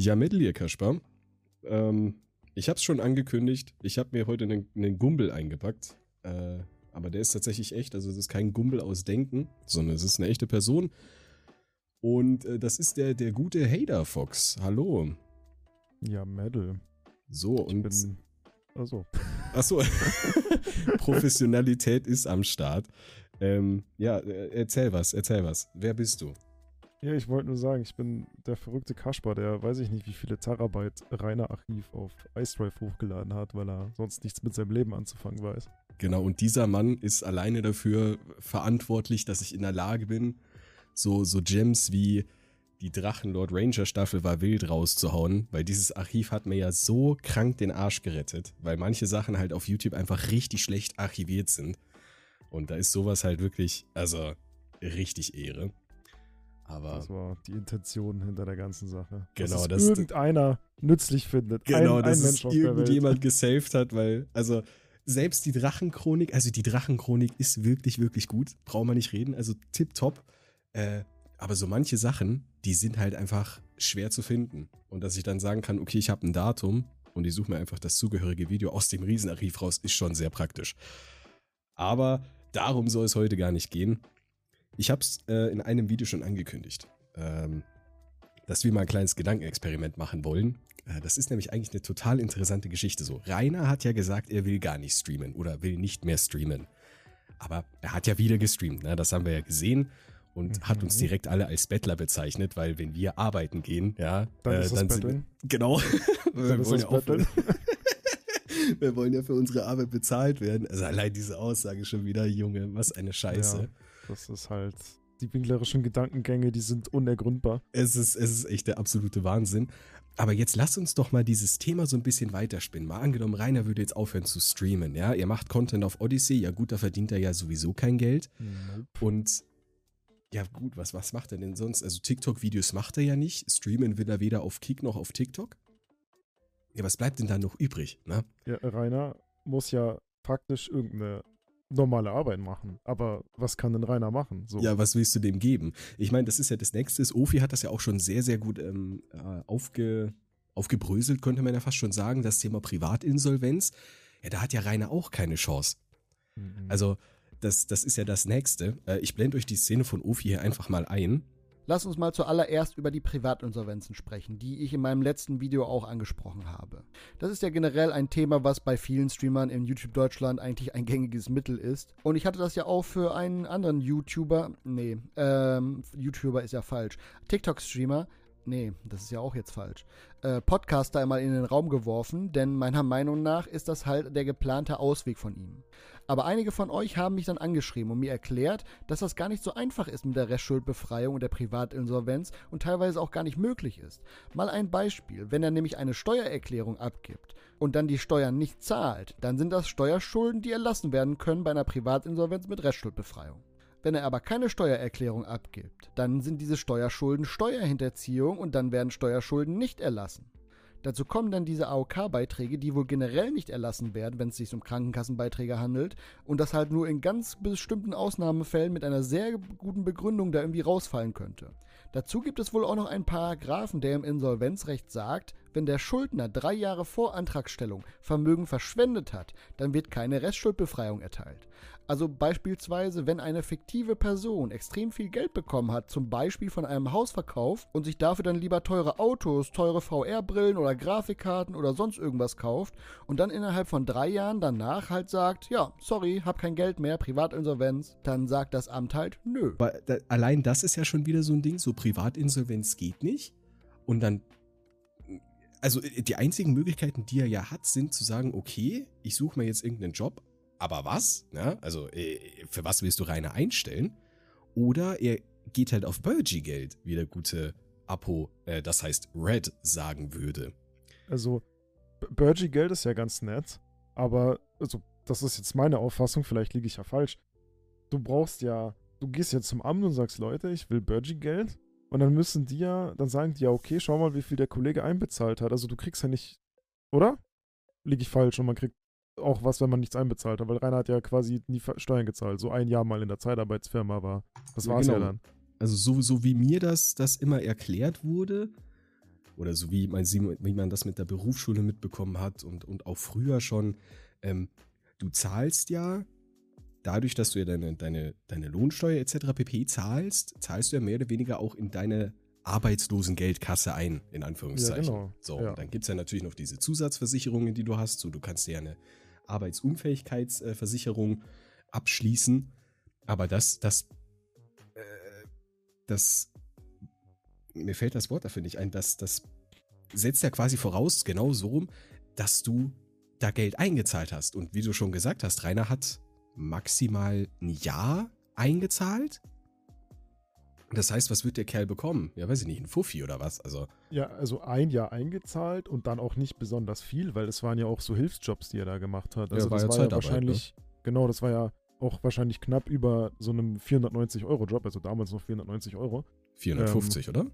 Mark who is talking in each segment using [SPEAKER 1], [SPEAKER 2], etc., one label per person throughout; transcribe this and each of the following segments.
[SPEAKER 1] Ja, Mittel hier, Kaspar. Ähm, ich habe es schon angekündigt. Ich habe mir heute einen, einen Gumbel eingepackt. Äh, aber der ist tatsächlich echt. Also es ist kein Gumbel aus Denken, sondern es ist eine echte Person. Und äh, das ist der, der gute Hader Fox. Hallo.
[SPEAKER 2] Ja, Medal.
[SPEAKER 1] So,
[SPEAKER 2] Ich
[SPEAKER 1] und.
[SPEAKER 2] bin. Achso.
[SPEAKER 1] Achso. Professionalität ist am Start. Ähm, ja, äh, erzähl was, erzähl was. Wer bist du?
[SPEAKER 2] Ja, ich wollte nur sagen, ich bin der verrückte Kaspar, der weiß ich nicht, wie viele Terabyte reiner Archiv auf iStrive hochgeladen hat, weil er sonst nichts mit seinem Leben anzufangen weiß.
[SPEAKER 1] Genau, und dieser Mann ist alleine dafür verantwortlich, dass ich in der Lage bin, so, so Gems wie die Drachenlord Ranger Staffel war wild rauszuhauen, weil dieses Archiv hat mir ja so krank den Arsch gerettet, weil manche Sachen halt auf YouTube einfach richtig schlecht archiviert sind. Und da ist sowas halt wirklich, also richtig Ehre. Aber
[SPEAKER 2] Das war die Intention hinter der ganzen Sache.
[SPEAKER 1] Genau,
[SPEAKER 2] dass
[SPEAKER 1] das-
[SPEAKER 2] es irgendeiner nützlich findet.
[SPEAKER 1] Genau,
[SPEAKER 2] ein,
[SPEAKER 1] dass
[SPEAKER 2] ein
[SPEAKER 1] es
[SPEAKER 2] Mensch Welt.
[SPEAKER 1] irgendjemand gesaved hat, weil, also selbst die Drachenchronik, also die Drachenchronik ist wirklich, wirklich gut. Braucht man nicht reden, also tipptopp. Äh, aber so manche Sachen, die sind halt einfach schwer zu finden. Und dass ich dann sagen kann, okay, ich habe ein Datum und ich suche mir einfach das zugehörige Video aus dem Riesenarchiv raus, ist schon sehr praktisch. Aber darum soll es heute gar nicht gehen. Ich habe es äh, in einem Video schon angekündigt, ähm, dass wir mal ein kleines Gedankenexperiment machen wollen. Äh, das ist nämlich eigentlich eine total interessante Geschichte so. Rainer hat ja gesagt, er will gar nicht streamen oder will nicht mehr streamen. Aber er hat ja wieder gestreamt, ne? das haben wir ja gesehen und
[SPEAKER 2] Mhm.
[SPEAKER 1] hat uns direkt alle als Bettler bezeichnet, weil wenn wir arbeiten gehen, ja,
[SPEAKER 2] Dann
[SPEAKER 1] äh,
[SPEAKER 2] ist das
[SPEAKER 1] sind
[SPEAKER 2] Betteln.
[SPEAKER 1] genau. wir,
[SPEAKER 2] Dann ist
[SPEAKER 1] wollen ja auch wir wollen ja für unsere Arbeit bezahlt werden. Also allein diese Aussage schon wieder, Junge, was eine Scheiße.
[SPEAKER 2] Ja, das ist halt. Die winklerischen Gedankengänge, die sind unergründbar.
[SPEAKER 1] Es ist, es ist echt der absolute Wahnsinn. Aber jetzt lasst uns doch mal dieses Thema so ein bisschen weiterspinnen. Mal angenommen, Rainer würde jetzt aufhören zu streamen, ja? Ihr macht Content auf Odyssey, ja gut, da verdient er ja sowieso kein Geld. Und ja gut, was, was macht er denn sonst? Also TikTok-Videos macht er ja nicht. Streamen will er weder auf Kick noch auf TikTok. Ja, was bleibt denn da noch übrig, ne?
[SPEAKER 2] Ja, Rainer muss ja faktisch irgendeine normale Arbeit machen. Aber was kann denn Rainer machen? So.
[SPEAKER 1] Ja, was willst du dem geben? Ich meine, das ist ja das Nächste. Ofi hat das ja auch schon sehr, sehr gut ähm, äh, aufge, aufgebröselt, könnte man ja fast schon sagen. Das Thema Privatinsolvenz. Ja, da hat ja Rainer auch keine Chance.
[SPEAKER 2] Mhm.
[SPEAKER 1] Also, das, das ist ja das Nächste. Äh, ich blende euch die Szene von Ofi hier einfach mal ein.
[SPEAKER 3] Lass uns mal zuallererst über die Privatinsolvenzen sprechen, die ich in meinem letzten Video auch angesprochen habe. Das ist ja generell ein Thema, was bei vielen Streamern in YouTube Deutschland eigentlich ein gängiges Mittel ist. Und ich hatte das ja auch für einen anderen YouTuber, nee, ähm, YouTuber ist ja falsch, TikTok-Streamer, nee, das ist ja auch jetzt falsch, äh, Podcaster einmal in den Raum geworfen, denn meiner Meinung nach ist das halt der geplante Ausweg von ihm. Aber einige von euch haben mich dann angeschrieben und mir erklärt, dass das gar nicht so einfach ist mit der Restschuldbefreiung und der Privatinsolvenz und teilweise auch gar nicht möglich ist. Mal ein Beispiel, wenn er nämlich eine Steuererklärung abgibt und dann die Steuern nicht zahlt, dann sind das Steuerschulden, die erlassen werden können bei einer Privatinsolvenz mit Restschuldbefreiung. Wenn er aber keine Steuererklärung abgibt, dann sind diese Steuerschulden Steuerhinterziehung und dann werden Steuerschulden nicht erlassen. Dazu kommen dann diese AOK-Beiträge, die wohl generell nicht erlassen werden, wenn es sich um Krankenkassenbeiträge handelt und das halt nur in ganz bestimmten Ausnahmefällen mit einer sehr guten Begründung da irgendwie rausfallen könnte. Dazu gibt es wohl auch noch einen Paragraphen, der im Insolvenzrecht sagt, wenn der Schuldner drei Jahre vor Antragstellung Vermögen verschwendet hat, dann wird keine Restschuldbefreiung erteilt. Also beispielsweise, wenn eine fiktive Person extrem viel Geld bekommen hat, zum Beispiel von einem Hausverkauf und sich dafür dann lieber teure Autos, teure VR-Brillen oder Grafikkarten oder sonst irgendwas kauft und dann innerhalb von drei Jahren danach halt sagt, ja, sorry, hab kein Geld mehr, Privatinsolvenz, dann sagt das Amt halt, nö.
[SPEAKER 1] Aber da, allein das ist ja schon wieder so ein Ding, so Privatinsolvenz geht nicht. Und dann, also äh, die einzigen Möglichkeiten, die er ja hat, sind zu sagen, okay, ich suche mir jetzt irgendeinen Job, aber was? Ja, also äh, für was willst du Rainer einstellen? Oder er geht halt auf Burgy-Geld, wie der gute Apo, äh, das heißt Red, sagen würde.
[SPEAKER 2] Also, Burgy-Geld ist ja ganz nett, aber, also, das ist jetzt meine Auffassung, vielleicht liege ich ja falsch. Du brauchst ja, du gehst jetzt zum Amt und sagst, Leute, ich will Burgy-Geld. Und dann müssen die ja, dann sagen die ja, okay, schau mal, wie viel der Kollege einbezahlt hat. Also du kriegst ja nicht, oder? Liege ich falsch und man kriegt auch was, wenn man nichts einbezahlt hat, weil Rainer hat ja quasi nie Steuern gezahlt. So ein Jahr mal in der Zeitarbeitsfirma, aber das
[SPEAKER 1] Ja,
[SPEAKER 2] war's ja
[SPEAKER 1] genau.
[SPEAKER 2] dann.
[SPEAKER 1] Also so, so wie mir das, das immer erklärt wurde, oder so wie man, wie man das mit der Berufsschule mitbekommen hat und, und auch früher schon, ähm, du zahlst ja, dadurch, dass du ja deine, deine, deine Lohnsteuer etc. pp. zahlst, zahlst du ja mehr oder weniger auch in deine Arbeitslosengeldkasse ein, in Anführungszeichen.
[SPEAKER 2] Ja, genau.
[SPEAKER 1] So,
[SPEAKER 2] Ja.
[SPEAKER 1] dann gibt es ja natürlich noch diese Zusatzversicherungen, die du hast. So, du kannst dir eine Arbeitsunfähigkeitsversicherung abschließen. Aber das, das, äh, das, mir fällt das Wort dafür nicht ein, das, das setzt ja quasi voraus, genau so rum, dass du da Geld eingezahlt hast. Und wie du schon gesagt hast, Rainer hat maximal ein Jahr eingezahlt. Das heißt, was wird der Kerl bekommen? Ja, weiß ich nicht, ein Fuffi oder was? Also,
[SPEAKER 2] Ja, also ein Jahr eingezahlt und dann auch nicht besonders viel, weil das waren ja auch so Hilfsjobs, die er da gemacht hat.
[SPEAKER 1] Ja,
[SPEAKER 2] Also
[SPEAKER 1] war
[SPEAKER 2] das
[SPEAKER 1] ja
[SPEAKER 2] war ja
[SPEAKER 1] Zeitarbeit, ne?
[SPEAKER 2] wahrscheinlich, genau, das war ja auch wahrscheinlich knapp über so einem 490-Euro-Job, also damals noch 490 Euro.
[SPEAKER 1] 450, oder?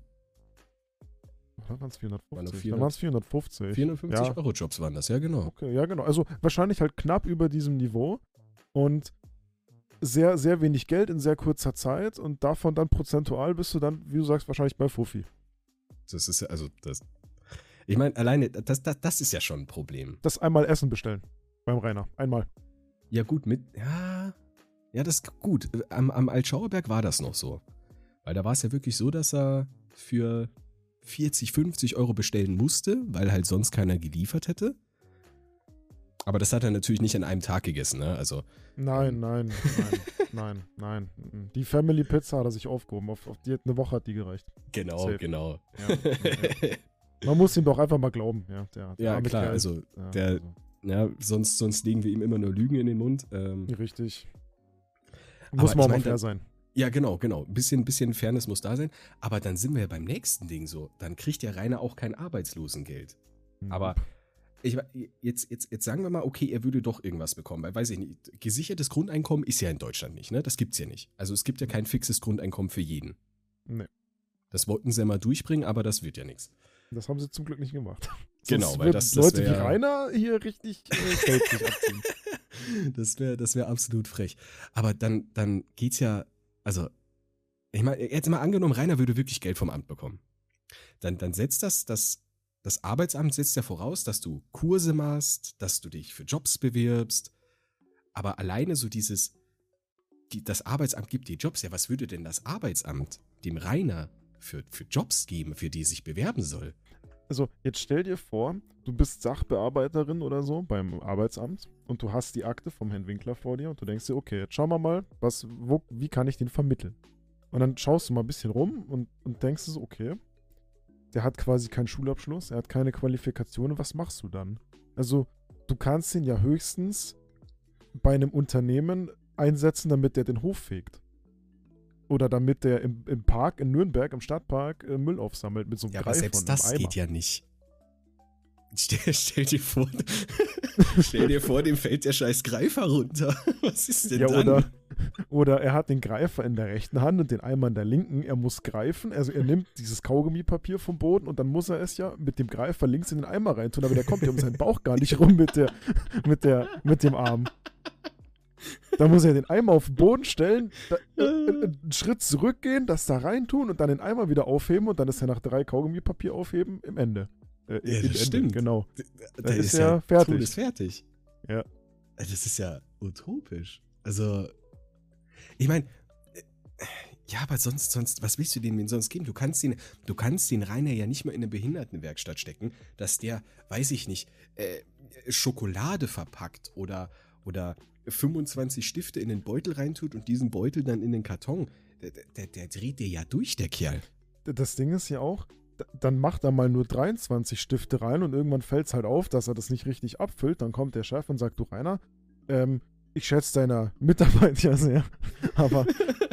[SPEAKER 2] Oder waren es 450?
[SPEAKER 1] 400
[SPEAKER 2] Dann waren es 450.
[SPEAKER 1] 450
[SPEAKER 2] ja.
[SPEAKER 1] Euro Jobs waren das, ja genau.
[SPEAKER 2] Okay, ja, genau. Also wahrscheinlich halt knapp über diesem Niveau und sehr, sehr wenig Geld in sehr kurzer Zeit und davon dann prozentual bist du dann, wie du sagst, wahrscheinlich bei Fuffi.
[SPEAKER 1] Das ist ja, also das. Ich meine, alleine, das, das, das ist ja schon ein Problem.
[SPEAKER 2] Das einmal Essen bestellen beim Rainer. Einmal.
[SPEAKER 1] Ja, gut, mit. Ja. Ja, das ist gut. Am, am Altschauerberg war das noch so. Weil da war es ja wirklich so, dass er für 40, 50 Euro bestellen musste, weil halt sonst keiner geliefert hätte. Aber das hat er natürlich nicht an einem Tag gegessen, ne? Also,
[SPEAKER 2] Nein, nein, nein, nein, nein. mhm. Die Family Pizza hat er sich aufgehoben. Auf, auf die, eine Woche hat die gereicht.
[SPEAKER 1] genau,
[SPEAKER 2] Safe.
[SPEAKER 1] genau.
[SPEAKER 2] Ja, ja. Man muss ihm doch einfach mal glauben. Ja, der, der
[SPEAKER 1] ja, klar,
[SPEAKER 2] Kerl.
[SPEAKER 1] also,
[SPEAKER 2] ja,
[SPEAKER 1] der-
[SPEAKER 2] also,
[SPEAKER 1] ja, sonst, sonst legen wir ihm immer nur Lügen in den Mund. Ähm,
[SPEAKER 2] richtig. Muss man auch mal fair
[SPEAKER 1] da-
[SPEAKER 2] sein.
[SPEAKER 1] Ja, genau, genau. Ein bisschen, bisschen Fairness muss da sein. Aber dann sind wir ja beim nächsten Ding so. Dann kriegt der Rainer auch kein Arbeitslosengeld. Aber ich, jetzt, jetzt, jetzt sagen wir mal, okay, er würde doch irgendwas bekommen. Weil, weiß ich nicht, gesichertes Grundeinkommen ist ja in Deutschland nicht, ne? Das gibt's ja nicht. Also es gibt ja kein fixes Grundeinkommen für jeden.
[SPEAKER 2] Nee.
[SPEAKER 1] Das wollten sie ja mal durchbringen, aber das wird ja nichts.
[SPEAKER 2] Das haben sie zum Glück nicht gemacht.
[SPEAKER 1] Genau,
[SPEAKER 2] Sonst
[SPEAKER 1] weil das- das
[SPEAKER 2] Leute wie Rainer hier richtig äh, Geld sich abziehen.
[SPEAKER 1] Das wäre das wär absolut frech. Aber dann, dann geht's ja, also, ich meine, jetzt mal angenommen, Rainer würde wirklich Geld vom Amt bekommen. Dann, dann setzt das, das, das Arbeitsamt setzt ja voraus, dass du Kurse machst, dass du dich für Jobs bewirbst. Aber alleine so dieses, die, das Arbeitsamt gibt dir Jobs. Ja, was würde denn das Arbeitsamt dem Rainer für, für Jobs geben, für die er sich bewerben soll?
[SPEAKER 2] Also, jetzt stell dir vor, du bist Sachbearbeiterin oder so beim Arbeitsamt und du hast die Akte vom Herrn Winkler vor dir und du denkst dir, okay, jetzt schauen wir mal, was, wo, wie kann ich den vermitteln? Und dann schaust du mal ein bisschen rum und, und denkst so, okay, der hat quasi keinen Schulabschluss, er hat keine Qualifikationen, was machst du dann? Also, du kannst ihn ja höchstens bei einem Unternehmen einsetzen, damit der den Hof fegt. Oder damit der im, im Park in Nürnberg, im Stadtpark, äh, Müll aufsammelt mit so einem
[SPEAKER 1] Ja, aber
[SPEAKER 2] Greifer
[SPEAKER 1] selbst das geht ja nicht. Stell, stell dir vor, stell dir vor, dem fällt der scheiß Greifer runter. Was ist denn
[SPEAKER 2] Ja,
[SPEAKER 1] dann?
[SPEAKER 2] oder, oder er hat den Greifer in der rechten Hand und den Eimer in der linken. Er muss greifen. Also er nimmt dieses Kaugummipapier vom Boden und dann muss er es ja mit dem Greifer links in den Eimer reintun. Aber der kommt ja um seinen Bauch gar nicht rum mit, der, mit, der, mit dem Arm. Da muss er den Eimer auf den Boden stellen, da, äh, äh, einen Schritt zurückgehen, das da reintun und dann den Eimer wieder aufheben und dann ist er nach drei Kaugummipapier aufheben im Ende. Äh,
[SPEAKER 1] Ja, das
[SPEAKER 2] Ende,
[SPEAKER 1] stimmt.
[SPEAKER 2] Genau.
[SPEAKER 1] Der
[SPEAKER 2] ist ja fertig.
[SPEAKER 1] todesfertig.
[SPEAKER 2] Ja.
[SPEAKER 1] Das ist ja utopisch. Also, ich meine, ja, aber sonst, sonst, was willst du dem denn sonst geben? Du kannst den, du kannst den Rainer ja nicht mal in eine Behindertenwerkstatt stecken, dass der, weiß ich nicht, äh, Schokolade verpackt oder, oder 25 Stifte in den Beutel reintut und diesen Beutel dann in den Karton. Der, der, der dreht dir ja durch, der Kerl.
[SPEAKER 2] das Ding ist ja auch, dann macht er mal nur 23 Stifte rein und irgendwann fällt es halt auf, dass er das nicht richtig abfüllt. Dann kommt der Chef und sagt, du Rainer, ähm, ich schätze deiner Mitarbeit ja sehr, aber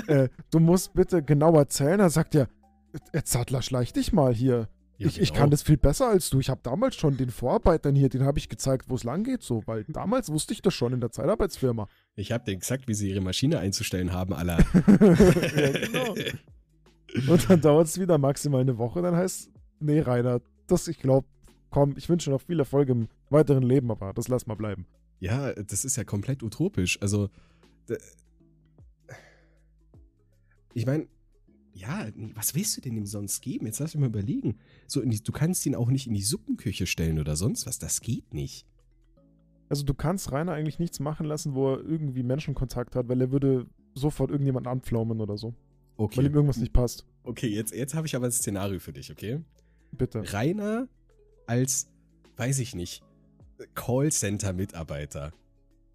[SPEAKER 2] äh, du musst bitte genauer zählen. Er sagt ja, "Äh, Zattler, schleich dich mal hier.
[SPEAKER 1] Ja,
[SPEAKER 2] ich, ich
[SPEAKER 1] genau.
[SPEAKER 2] kann das viel besser als du. Ich habe damals schon den Vorarbeitern hier, den habe ich gezeigt, wo es lang geht, so, weil damals wusste ich das schon in der Zeitarbeitsfirma.
[SPEAKER 1] Ich habe denen gesagt, wie sie ihre Maschine einzustellen haben, aller.
[SPEAKER 2] ja, genau. Und dann dauert es wieder maximal eine Woche. Dann heißt, nee, Rainer, das, ich glaube, komm, ich wünsche noch viel Erfolg im weiteren Leben, aber das lass mal bleiben.
[SPEAKER 1] Ja, das ist ja komplett utopisch. Also, ich meine, Ja, was willst du denn ihm sonst geben? Jetzt lass mich mal überlegen. So, in die, du kannst ihn auch nicht in die Suppenküche stellen oder sonst was. Das geht nicht.
[SPEAKER 2] Also du kannst Rainer eigentlich nichts machen lassen, wo er irgendwie Menschenkontakt hat, weil er würde sofort irgendjemanden anpflaumen oder so.
[SPEAKER 1] Okay.
[SPEAKER 2] Weil ihm irgendwas nicht passt.
[SPEAKER 1] Okay, jetzt, jetzt habe ich aber ein Szenario für dich, okay?
[SPEAKER 2] Bitte.
[SPEAKER 1] Rainer als, weiß ich nicht, Callcenter-Mitarbeiter.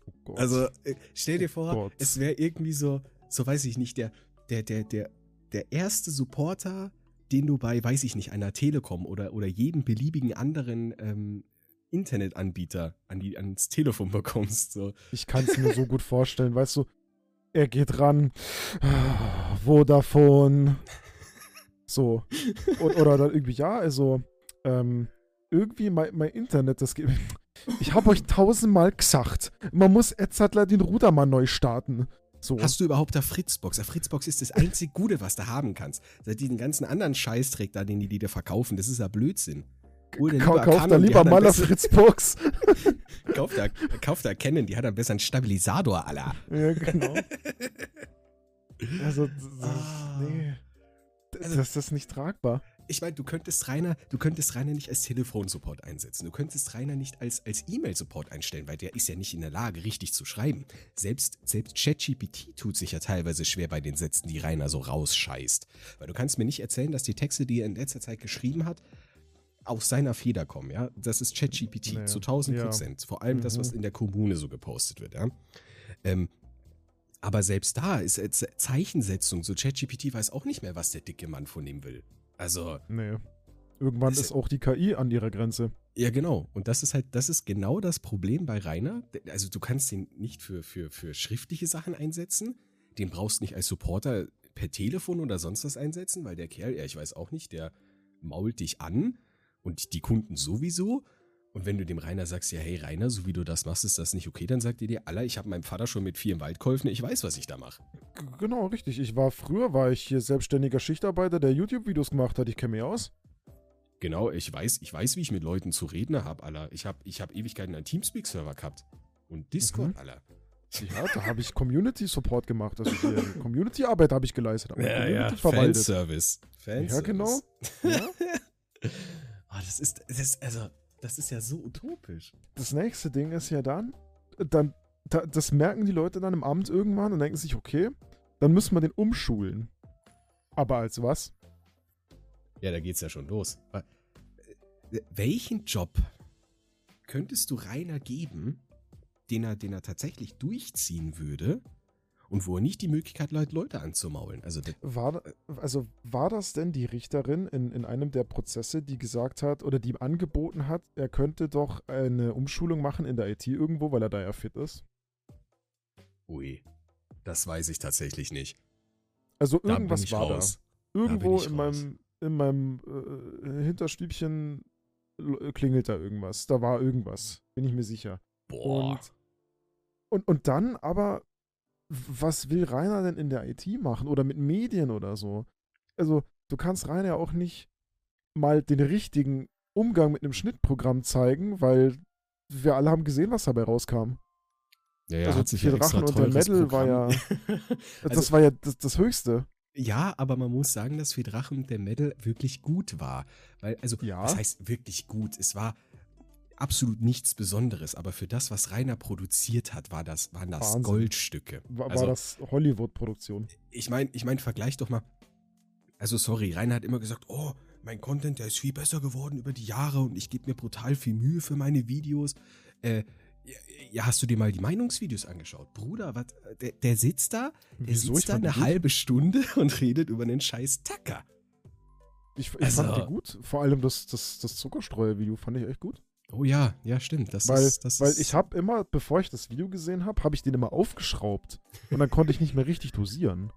[SPEAKER 2] Oh Gott.
[SPEAKER 1] Also äh, stell dir
[SPEAKER 2] Oh
[SPEAKER 1] vor,
[SPEAKER 2] Gott.
[SPEAKER 1] es wäre irgendwie so, so weiß ich nicht, der, der, der, der, der erste Supporter, den du bei, weiß ich nicht, einer Telekom oder, oder jedem beliebigen anderen ähm, Internetanbieter an die, ans Telefon bekommst. So.
[SPEAKER 2] Ich kann es mir so gut vorstellen, weißt du, er geht ran, ah, Vodafone, so. Und, oder dann irgendwie, ja, also, ähm, irgendwie mein, mein Internet, das geht. Ich habe euch tausendmal gesagt, man muss Edzardler den Rudermann neu starten. So.
[SPEAKER 1] Hast du überhaupt da Fritzbox? Ja, Fritzbox ist das einzig Gute, was du haben kannst. Seit diesen ganzen anderen Scheißdreck da, den die dir verkaufen, das ist ja Blödsinn. Dir
[SPEAKER 2] Kau-
[SPEAKER 1] lieber
[SPEAKER 2] Kauf da lieber
[SPEAKER 1] einen
[SPEAKER 2] mal
[SPEAKER 1] besseren-
[SPEAKER 2] Fritzbox.
[SPEAKER 1] Kauf da, kauf da Canon, die hat einen besseren Stabilisator, Alter.
[SPEAKER 2] ja, genau. Also, das,
[SPEAKER 1] Ah.
[SPEAKER 2] nee. D-
[SPEAKER 1] Also-
[SPEAKER 2] Das, das ist nicht tragbar.
[SPEAKER 1] Ich meine, du könntest Rainer, du könntest Rainer nicht als Telefonsupport einsetzen. Du könntest Rainer nicht als, als E-Mail-Support einstellen, weil der ist ja nicht in der Lage, richtig zu schreiben. Selbst, selbst ChatGPT tut sich ja teilweise schwer bei den Sätzen, die Rainer so rausscheißt. Weil du kannst mir nicht erzählen, dass die Texte, die er in letzter Zeit geschrieben hat, aus seiner Feder kommen, ja. Das ist ChatGPT
[SPEAKER 2] Nee,
[SPEAKER 1] zu 1000
[SPEAKER 2] ja.
[SPEAKER 1] Prozent. Vor allem das, was
[SPEAKER 2] Mhm.
[SPEAKER 1] in der Kommune so gepostet wird, ja. Ähm, aber selbst da ist Ze- Zeichensetzung, so ChatGPT weiß auch nicht mehr, was der dicke Mann von ihm will. Also,
[SPEAKER 2] Nee. Irgendwann
[SPEAKER 1] Das-
[SPEAKER 2] ist auch die KI an ihrer Grenze.
[SPEAKER 1] ja, genau. Und das ist halt, das ist genau das Problem bei Rainer. Also du kannst ihn nicht für, für, für schriftliche Sachen einsetzen. Den brauchst du nicht als Supporter per Telefon oder sonst was einsetzen, weil der Kerl, ja, ich weiß auch nicht, der mault dich an und die Kunden sowieso. Und wenn du dem Rainer sagst, ja, hey Rainer, so wie du das machst, ist das nicht okay, dann sagt er dir, Alter, ich habe meinem Vater schon mit vier im Wald geholfen, ich weiß, was ich da mache.
[SPEAKER 2] Genau, richtig. Ich war früher, war ich hier selbstständiger Schichtarbeiter, der YouTube-Videos gemacht hat. Ich kenne mich aus.
[SPEAKER 1] Genau, ich weiß, ich weiß, wie ich mit Leuten zu reden habe, Alter. Ich habe ich hab Ewigkeiten einen Teamspeak-Server gehabt. Und Discord,
[SPEAKER 2] Mhm.
[SPEAKER 1] Alter.
[SPEAKER 2] Ja, da habe ich Community-Support gemacht. Also hier Community-Arbeit habe ich geleistet. Community verwaltet.
[SPEAKER 1] Fanservice. Fanservice.
[SPEAKER 2] Ja, genau. Ja.
[SPEAKER 1] Ah, das ist, das, also, das ist ja so utopisch.
[SPEAKER 2] Das nächste Ding ist ja dann, dann da, das merken die Leute dann im Amt irgendwann und denken sich, okay, dann müssen wir den umschulen. Aber als was?
[SPEAKER 1] Ja, da geht's ja schon los. Äh, Welchen Job könntest du Rainer geben, den er, den er tatsächlich durchziehen würde und wo er nicht die Möglichkeit hat, Leute anzumaulen? Also,
[SPEAKER 2] War, also war das denn die Richterin in, in einem der Prozesse, die gesagt hat oder die ihm angeboten hat, er könnte doch eine Umschulung machen in der IT irgendwo, weil er da ja fit ist?
[SPEAKER 1] ui, das weiß ich tatsächlich nicht.
[SPEAKER 2] Also
[SPEAKER 1] Da
[SPEAKER 2] irgendwas
[SPEAKER 1] ich
[SPEAKER 2] war
[SPEAKER 1] raus.
[SPEAKER 2] da. Irgendwo
[SPEAKER 1] ich
[SPEAKER 2] in meinem, in meinem äh, Hinterstübchen klingelt da irgendwas. Da war irgendwas, bin ich mir sicher.
[SPEAKER 1] Boah.
[SPEAKER 2] Und, und, und dann aber, was will Rainer denn in der IT machen oder mit Medien oder so? Also, du kannst Rainer auch nicht mal den richtigen Umgang mit einem Schnittprogramm zeigen, weil wir alle haben gesehen, was dabei rauskam.
[SPEAKER 1] ja, ja,
[SPEAKER 2] also
[SPEAKER 1] hat sich ja
[SPEAKER 2] Drachen und der
[SPEAKER 1] teures
[SPEAKER 2] Medal war ja-
[SPEAKER 1] Programm-
[SPEAKER 2] das
[SPEAKER 1] Also-
[SPEAKER 2] war ja das, das Höchste.
[SPEAKER 1] Ja, aber man muss sagen, dass für Drachen der Medal wirklich gut war. Weil, also,
[SPEAKER 2] Ja.
[SPEAKER 1] was heißt wirklich gut? Es war absolut nichts Besonderes, aber für das, was Rainer produziert hat, war das, waren das
[SPEAKER 2] Wahnsinn.
[SPEAKER 1] Goldstücke.
[SPEAKER 2] War,
[SPEAKER 1] also,
[SPEAKER 2] war das Hollywood-Produktion.
[SPEAKER 1] ich meine, ich mein, vergleich doch mal. Also, sorry, Rainer hat immer gesagt, oh, mein Content, der ist viel besser geworden über die Jahre und ich gebe mir brutal viel Mühe für meine Videos. Äh, ja, hast du dir mal die Meinungsvideos angeschaut? Bruder, was, der, der sitzt da, der
[SPEAKER 2] Wieso?
[SPEAKER 1] Sitzt da eine
[SPEAKER 2] gut.
[SPEAKER 1] halbe Stunde und redet über einen scheiß Tacker.
[SPEAKER 2] Ich, ich
[SPEAKER 1] Also-
[SPEAKER 2] fand die gut. Vor allem das, das, das Zuckerstreuer-Video fand ich echt gut.
[SPEAKER 1] Oh ja, ja, stimmt. Das
[SPEAKER 2] weil
[SPEAKER 1] ist, das
[SPEAKER 2] weil
[SPEAKER 1] ist,
[SPEAKER 2] ich habe immer, bevor ich das Video gesehen habe, habe ich den immer aufgeschraubt. Und dann konnte ich nicht mehr richtig dosieren.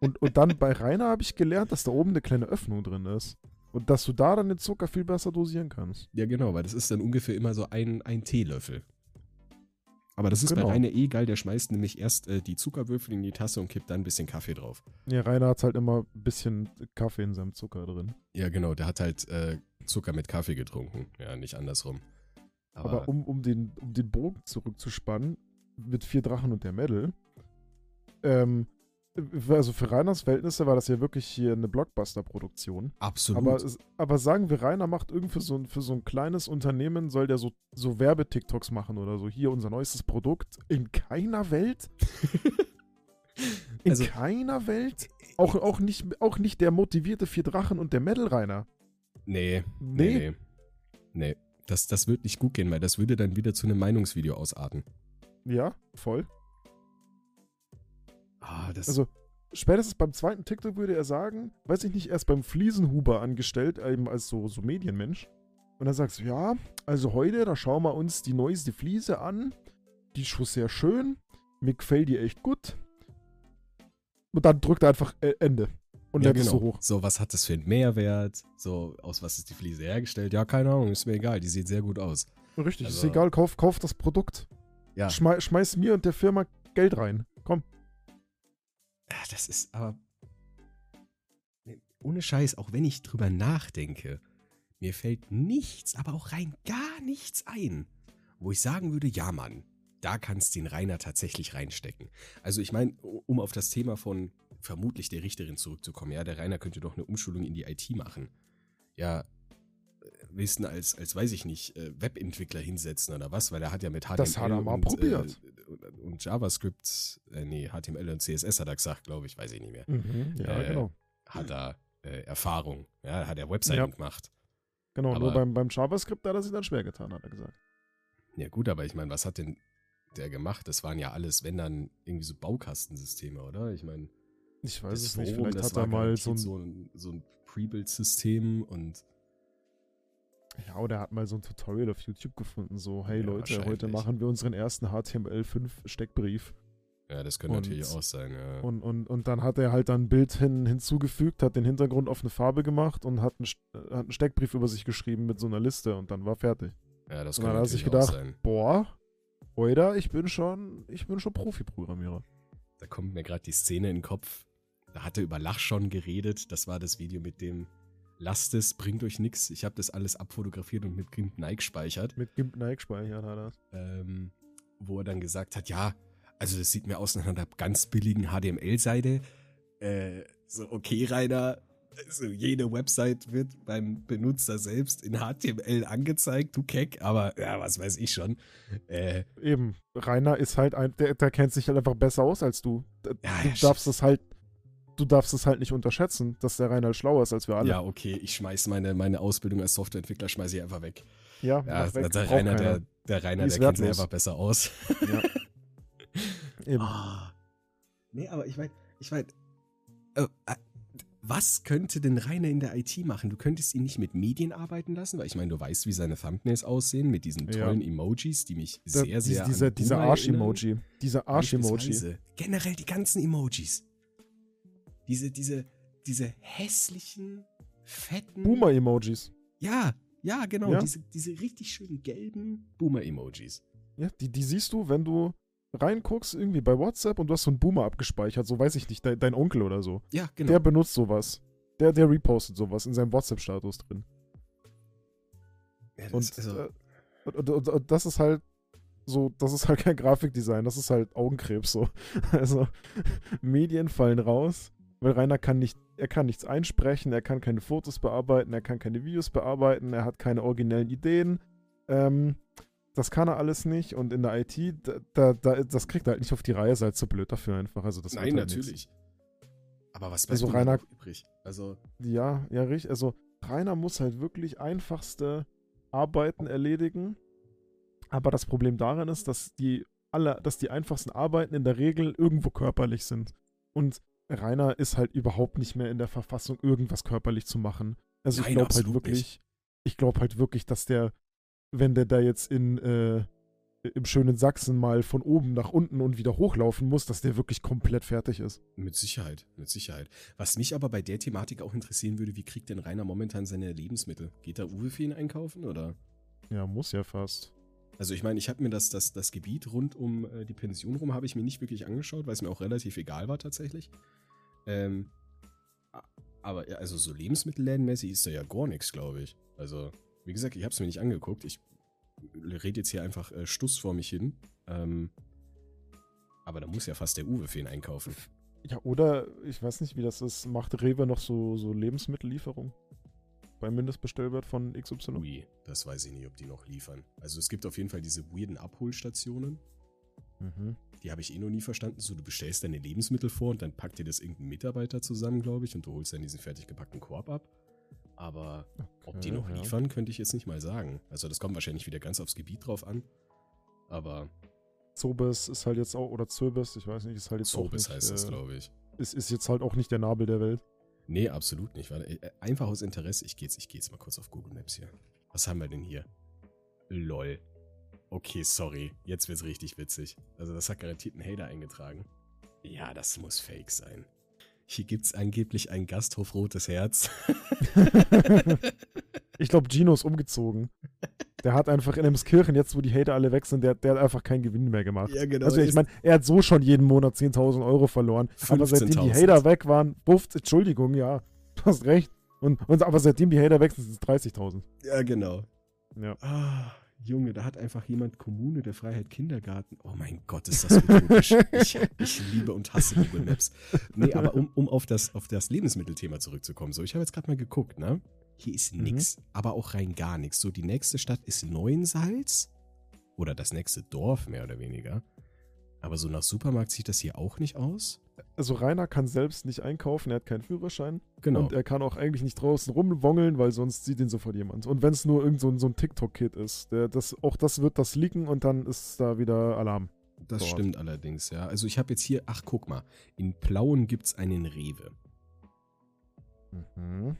[SPEAKER 2] Und, und dann bei Rainer habe ich gelernt, dass da oben eine kleine Öffnung drin ist. Und dass du da dann den Zucker viel besser dosieren kannst.
[SPEAKER 1] Ja, genau, weil das ist dann ungefähr immer so ein, ein Teelöffel. Aber das ist
[SPEAKER 2] Genau.
[SPEAKER 1] bei Rainer eh geil, der schmeißt nämlich erst äh, die Zuckerwürfel in die Tasse und kippt dann ein bisschen Kaffee drauf.
[SPEAKER 2] Ja, Rainer hat halt immer ein bisschen Kaffee in seinem Zucker drin.
[SPEAKER 1] Ja, genau, der hat halt äh, Zucker mit Kaffee getrunken. Ja, nicht andersrum. Aber,
[SPEAKER 2] Aber um, um, den, um den Bogen zurückzuspannen, mit vier Drachen und der Medal, ähm, also für Rainers Verhältnisse war das ja wirklich hier eine Blockbuster-Produktion.
[SPEAKER 1] Absolut.
[SPEAKER 2] Aber, aber sagen wir, Rainer macht irgendwie für so, ein- für so ein kleines Unternehmen, soll der so, so Werbe-TikToks machen oder so. Hier unser neuestes Produkt. In keiner Welt? In
[SPEAKER 1] Also-
[SPEAKER 2] keiner Welt? Auch, auch, nicht, auch nicht der motivierte Vier Drachen und der Metal-Rainer.
[SPEAKER 1] nee, nee,
[SPEAKER 2] Nee.
[SPEAKER 1] nee. Nee. Das, das wird nicht gut gehen, weil das würde dann wieder zu einem Meinungsvideo ausarten.
[SPEAKER 2] Ja, voll.
[SPEAKER 1] Ah, das,
[SPEAKER 2] Also, spätestens beim zweiten TikTok würde er sagen, weiß ich nicht, erst beim Fliesenhuber angestellt, eben als so, so Medienmensch. Und dann sagst du, ja, also heute, da schauen wir uns die neueste Fliese an. Die ist schon sehr schön. Mir gefällt die echt gut. Und dann drückt er einfach äh, Ende. Und
[SPEAKER 1] ja,
[SPEAKER 2] es
[SPEAKER 1] genau.
[SPEAKER 2] so hoch.
[SPEAKER 1] So, was hat das für einen Mehrwert? So, aus was ist die Fliese hergestellt? Ja, keine Ahnung, ist mir egal. Die sieht sehr gut aus.
[SPEAKER 2] Richtig, ist
[SPEAKER 1] Also-
[SPEAKER 2] egal, kauf, kauf das Produkt.
[SPEAKER 1] Ja,
[SPEAKER 2] Schmei, schmeiß mir und der Firma Geld rein. Komm.
[SPEAKER 1] Ah, das ist aber. Ohne Scheiß, auch wenn ich drüber nachdenke, mir fällt nichts, aber auch rein gar nichts ein, wo ich sagen würde, ja, Mann, da kannst den Rainer tatsächlich reinstecken. Also ich meine, um auf das Thema von vermutlich der Richterin zurückzukommen, ja, der Rainer könnte doch eine Umschulung in die IT machen. Ja, äh, wissen als, als weiß ich nicht, äh, Webentwickler hinsetzen oder was, weil er hat ja mit HTML
[SPEAKER 2] Das hat er mal
[SPEAKER 1] und,
[SPEAKER 2] probiert.
[SPEAKER 1] Äh, und, JavaScript, äh, nee, HTML und CSS hat er gesagt, glaube ich, weiß ich nicht mehr.
[SPEAKER 2] Mhm, ja,
[SPEAKER 1] Äh,
[SPEAKER 2] genau.
[SPEAKER 1] Hat er äh, Erfahrung, ja, hat er Webseiten
[SPEAKER 2] Ja.
[SPEAKER 1] gemacht.
[SPEAKER 2] Genau, nur
[SPEAKER 1] aber-
[SPEAKER 2] beim, beim JavaScript hat er sich dann schwer getan, hat er gesagt.
[SPEAKER 1] Ja gut, aber ich meine, was hat denn der gemacht? Das waren ja alles, wenn dann irgendwie so Baukastensysteme, oder? Ich meine,
[SPEAKER 2] Ich weiß es nicht, vielleicht hat er mal so ein,
[SPEAKER 1] so ein, so ein Pre-Build-System und
[SPEAKER 2] Ja, oder er hat mal so ein Tutorial auf YouTube gefunden, so, hey
[SPEAKER 1] Ja,
[SPEAKER 2] Leute, heute machen wir unseren ersten HTML5 Steckbrief.
[SPEAKER 1] ja, das könnte
[SPEAKER 2] Und-
[SPEAKER 1] natürlich auch sein, ja.
[SPEAKER 2] Und, und, und dann hat er halt dann ein Bild hin, hinzugefügt, hat den Hintergrund auf eine Farbe gemacht und hat einen, äh, hat einen Steckbrief über sich geschrieben mit so einer Liste und dann war fertig.
[SPEAKER 1] ja, das
[SPEAKER 2] und
[SPEAKER 1] könnte
[SPEAKER 2] dann hat er sich
[SPEAKER 1] natürlich auch
[SPEAKER 2] gedacht,
[SPEAKER 1] sein.
[SPEAKER 2] Boah, oder ich bin schon, ich bin schon Profi-Programmierer.
[SPEAKER 1] Da kommt mir gerade die Szene in den Kopf. Da hat er über Lach schon geredet. Das war das Video mit dem Lasst es, bringt euch nix. Ich habe das alles abfotografiert und mit GIMP Nike gespeichert.
[SPEAKER 2] Mit GIMP Nike gespeichert hat er.
[SPEAKER 1] ähm, wo er dann gesagt hat, ja, also das sieht mir aus nach einer ganz billigen HTML-Seite. Äh, so, okay, Rainer, also jede Website wird beim Benutzer selbst in HTML angezeigt, du Keck, aber ja, was weiß ich schon. Äh,
[SPEAKER 2] Eben, Rainer ist halt ein, der, der kennt sich halt einfach besser aus als du.
[SPEAKER 1] Ja,
[SPEAKER 2] du darfst es halt, du darfst es halt nicht unterschätzen, dass der Rainer halt schlauer ist als wir alle.
[SPEAKER 1] ja, okay, ich schmeiß meine, meine Ausbildung als Softwareentwickler, schmeiß ich einfach weg.
[SPEAKER 2] ja,
[SPEAKER 1] Ja,
[SPEAKER 2] weg,
[SPEAKER 1] der
[SPEAKER 2] braucht
[SPEAKER 1] Rainer, der, der Rainer, der kennt sich einfach besser aus.
[SPEAKER 2] Ja. Eben.
[SPEAKER 1] Ah. Nee, aber ich meine, ich meine, äh, äh, was könnte denn Rainer in der IT machen? Du könntest ihn nicht mit Medien arbeiten lassen, weil ich meine, du weißt, wie seine Thumbnails aussehen mit diesen
[SPEAKER 2] Ja.
[SPEAKER 1] tollen Emojis, die mich
[SPEAKER 2] Da-
[SPEAKER 1] sehr,
[SPEAKER 2] dies-
[SPEAKER 1] sehr
[SPEAKER 2] dieser,
[SPEAKER 1] an
[SPEAKER 2] dieser. Arsch-Emoji. Dieser Arsch-Emoji.
[SPEAKER 1] Generell die ganzen Emojis. Diese, diese, diese hässlichen, fetten.
[SPEAKER 2] Boomer-Emojis.
[SPEAKER 1] Ja, ja, genau.
[SPEAKER 2] Ja.
[SPEAKER 1] Diese, diese richtig schönen gelben Boomer-Emojis.
[SPEAKER 2] Ja, die, die siehst du, wenn du reinguckst, irgendwie bei WhatsApp und du hast so einen Boomer abgespeichert, so weiß ich nicht, dein, dein Onkel oder so.
[SPEAKER 1] Ja, genau.
[SPEAKER 2] Der benutzt sowas. Der, der repostet sowas in seinem WhatsApp-Status drin.
[SPEAKER 1] Ja, das-
[SPEAKER 2] Und,
[SPEAKER 1] also,
[SPEAKER 2] äh, und, und, und das ist halt so, das ist halt kein Grafikdesign, das ist halt Augenkrebs so. Also Medien fallen raus, weil Rainer kann nicht, er kann nichts einsprechen, er kann keine Fotos bearbeiten, er kann keine Videos bearbeiten, er hat keine originellen Ideen. Ähm, das kann er alles nicht und in der IT, da, da, da, das kriegt er halt nicht auf die Reihe, ist halt zu blöd dafür einfach. Also das
[SPEAKER 1] Nein,
[SPEAKER 2] halt nix.
[SPEAKER 1] natürlich. Aber was
[SPEAKER 2] Also
[SPEAKER 1] bleibt ihm
[SPEAKER 2] Rainer-
[SPEAKER 1] übrig? Also,
[SPEAKER 2] Ja, ja, richtig. Also Rainer muss halt wirklich einfachste Arbeiten erledigen. Aber das Problem darin ist, dass die alle, dass die einfachsten Arbeiten in der Regel irgendwo körperlich sind. Und Rainer ist halt überhaupt nicht mehr in der Verfassung, irgendwas körperlich zu machen. Also ich
[SPEAKER 1] Nein,
[SPEAKER 2] glaube halt wirklich,
[SPEAKER 1] nicht.
[SPEAKER 2] ich glaube halt wirklich, dass der, wenn der da jetzt in äh, im schönen Sachsen mal von oben nach unten und wieder hochlaufen muss, dass der wirklich komplett fertig ist.
[SPEAKER 1] mit Sicherheit, mit Sicherheit. Was mich aber bei der Thematik auch interessieren würde, wie kriegt denn Rainer momentan seine Lebensmittel? Geht da Uwe für ihn einkaufen oder?
[SPEAKER 2] Ja, muss ja fast.
[SPEAKER 1] Also ich meine, ich habe mir das, das, das Gebiet rund um äh, die Pension rum, habe ich mir nicht wirklich angeschaut, weil es mir auch relativ egal war tatsächlich. Ähm, aber ja, also so Lebensmittellädenmäßig ist da ja gar nichts, glaube ich. Also, wie gesagt, ich habe es mir nicht angeguckt. Ich rede jetzt hier einfach äh, Stuss vor mich hin. Ähm, aber da muss ja fast der Uwe für ihn einkaufen.
[SPEAKER 2] Ja, oder ich weiß nicht, wie das ist. Macht Rewe noch so, so Lebensmittellieferung? Beim Mindestbestellwert von XY?
[SPEAKER 1] Ui, das weiß ich nicht, ob die noch liefern. Also es gibt auf jeden Fall diese weirden Abholstationen.
[SPEAKER 2] Mhm.
[SPEAKER 1] Die habe ich eh noch nie verstanden. So, du bestellst deine Lebensmittel vor und dann packt dir das irgendein Mitarbeiter zusammen, glaube ich, und du holst dann diesen fertig gepackten Korb ab. Aber ob die
[SPEAKER 2] Okay,
[SPEAKER 1] noch
[SPEAKER 2] ja.
[SPEAKER 1] liefern, könnte ich jetzt nicht mal sagen. Also das kommt wahrscheinlich wieder ganz aufs Gebiet drauf an. Aber
[SPEAKER 2] Zobes ist halt jetzt auch, oder Zöbes, ich weiß nicht, ist halt jetzt auch
[SPEAKER 1] Zobis
[SPEAKER 2] nicht,
[SPEAKER 1] heißt das,
[SPEAKER 2] äh,
[SPEAKER 1] glaube ich.
[SPEAKER 2] ist, ist jetzt halt auch nicht der Nabel der Welt.
[SPEAKER 1] Nee, absolut nicht. Warte, äh, einfach aus Interesse. Ich gehe jetzt, ich geh jetzt mal kurz auf Google Maps hier. Was haben wir denn hier? Lol. Okay, sorry. Jetzt wird's richtig witzig. Also, das hat garantiert ein Hater eingetragen. Ja, das muss fake sein. Hier gibt's angeblich einen Gasthof Rotes Herz.
[SPEAKER 2] ich glaube, Gino ist umgezogen. Der hat einfach in Emskirchen, jetzt wo die Hater alle weg sind, der, der hat einfach keinen Gewinn mehr gemacht.
[SPEAKER 1] Ja, genau.
[SPEAKER 2] Also ich meine, er hat so schon jeden Monat 10.000 Euro verloren. Aber seitdem die
[SPEAKER 1] 15.000.
[SPEAKER 2] Hater weg waren, Buft, Entschuldigung, ja, du hast recht. Und, und aber seitdem die Hater weg sind, sind es 30.000.
[SPEAKER 1] Ja, genau.
[SPEAKER 2] Ja.
[SPEAKER 1] Ah, Junge, da hat einfach jemand Kommune der Freiheit Kindergarten. Oh mein Gott, ist das utopisch. ich, ich liebe und hasse Google Maps. Nee, aber um, um auf, das, auf das Lebensmittelthema zurückzukommen. So, ich habe jetzt gerade mal geguckt, ne? Hier ist
[SPEAKER 2] Mhm.
[SPEAKER 1] nix, aber auch rein gar nichts. So, die nächste Stadt ist Neuensalz. Oder das nächste Dorf, mehr oder weniger. Aber so nach Supermarkt sieht das hier auch nicht aus.
[SPEAKER 2] Also Rainer kann selbst nicht einkaufen, er hat keinen Führerschein.
[SPEAKER 1] Genau.
[SPEAKER 2] Und er kann auch eigentlich nicht draußen rumwongeln, weil sonst sieht ihn sofort jemand. Und wenn es nur irgend so ein, so ein TikTok-Kid ist, der, das, auch das wird das leaken und dann ist da wieder Alarm.
[SPEAKER 1] Das
[SPEAKER 2] dort.
[SPEAKER 1] stimmt allerdings, ja. Also ich habe jetzt hier, ach guck mal, in Plauen gibt's einen Rewe.
[SPEAKER 2] Mhm.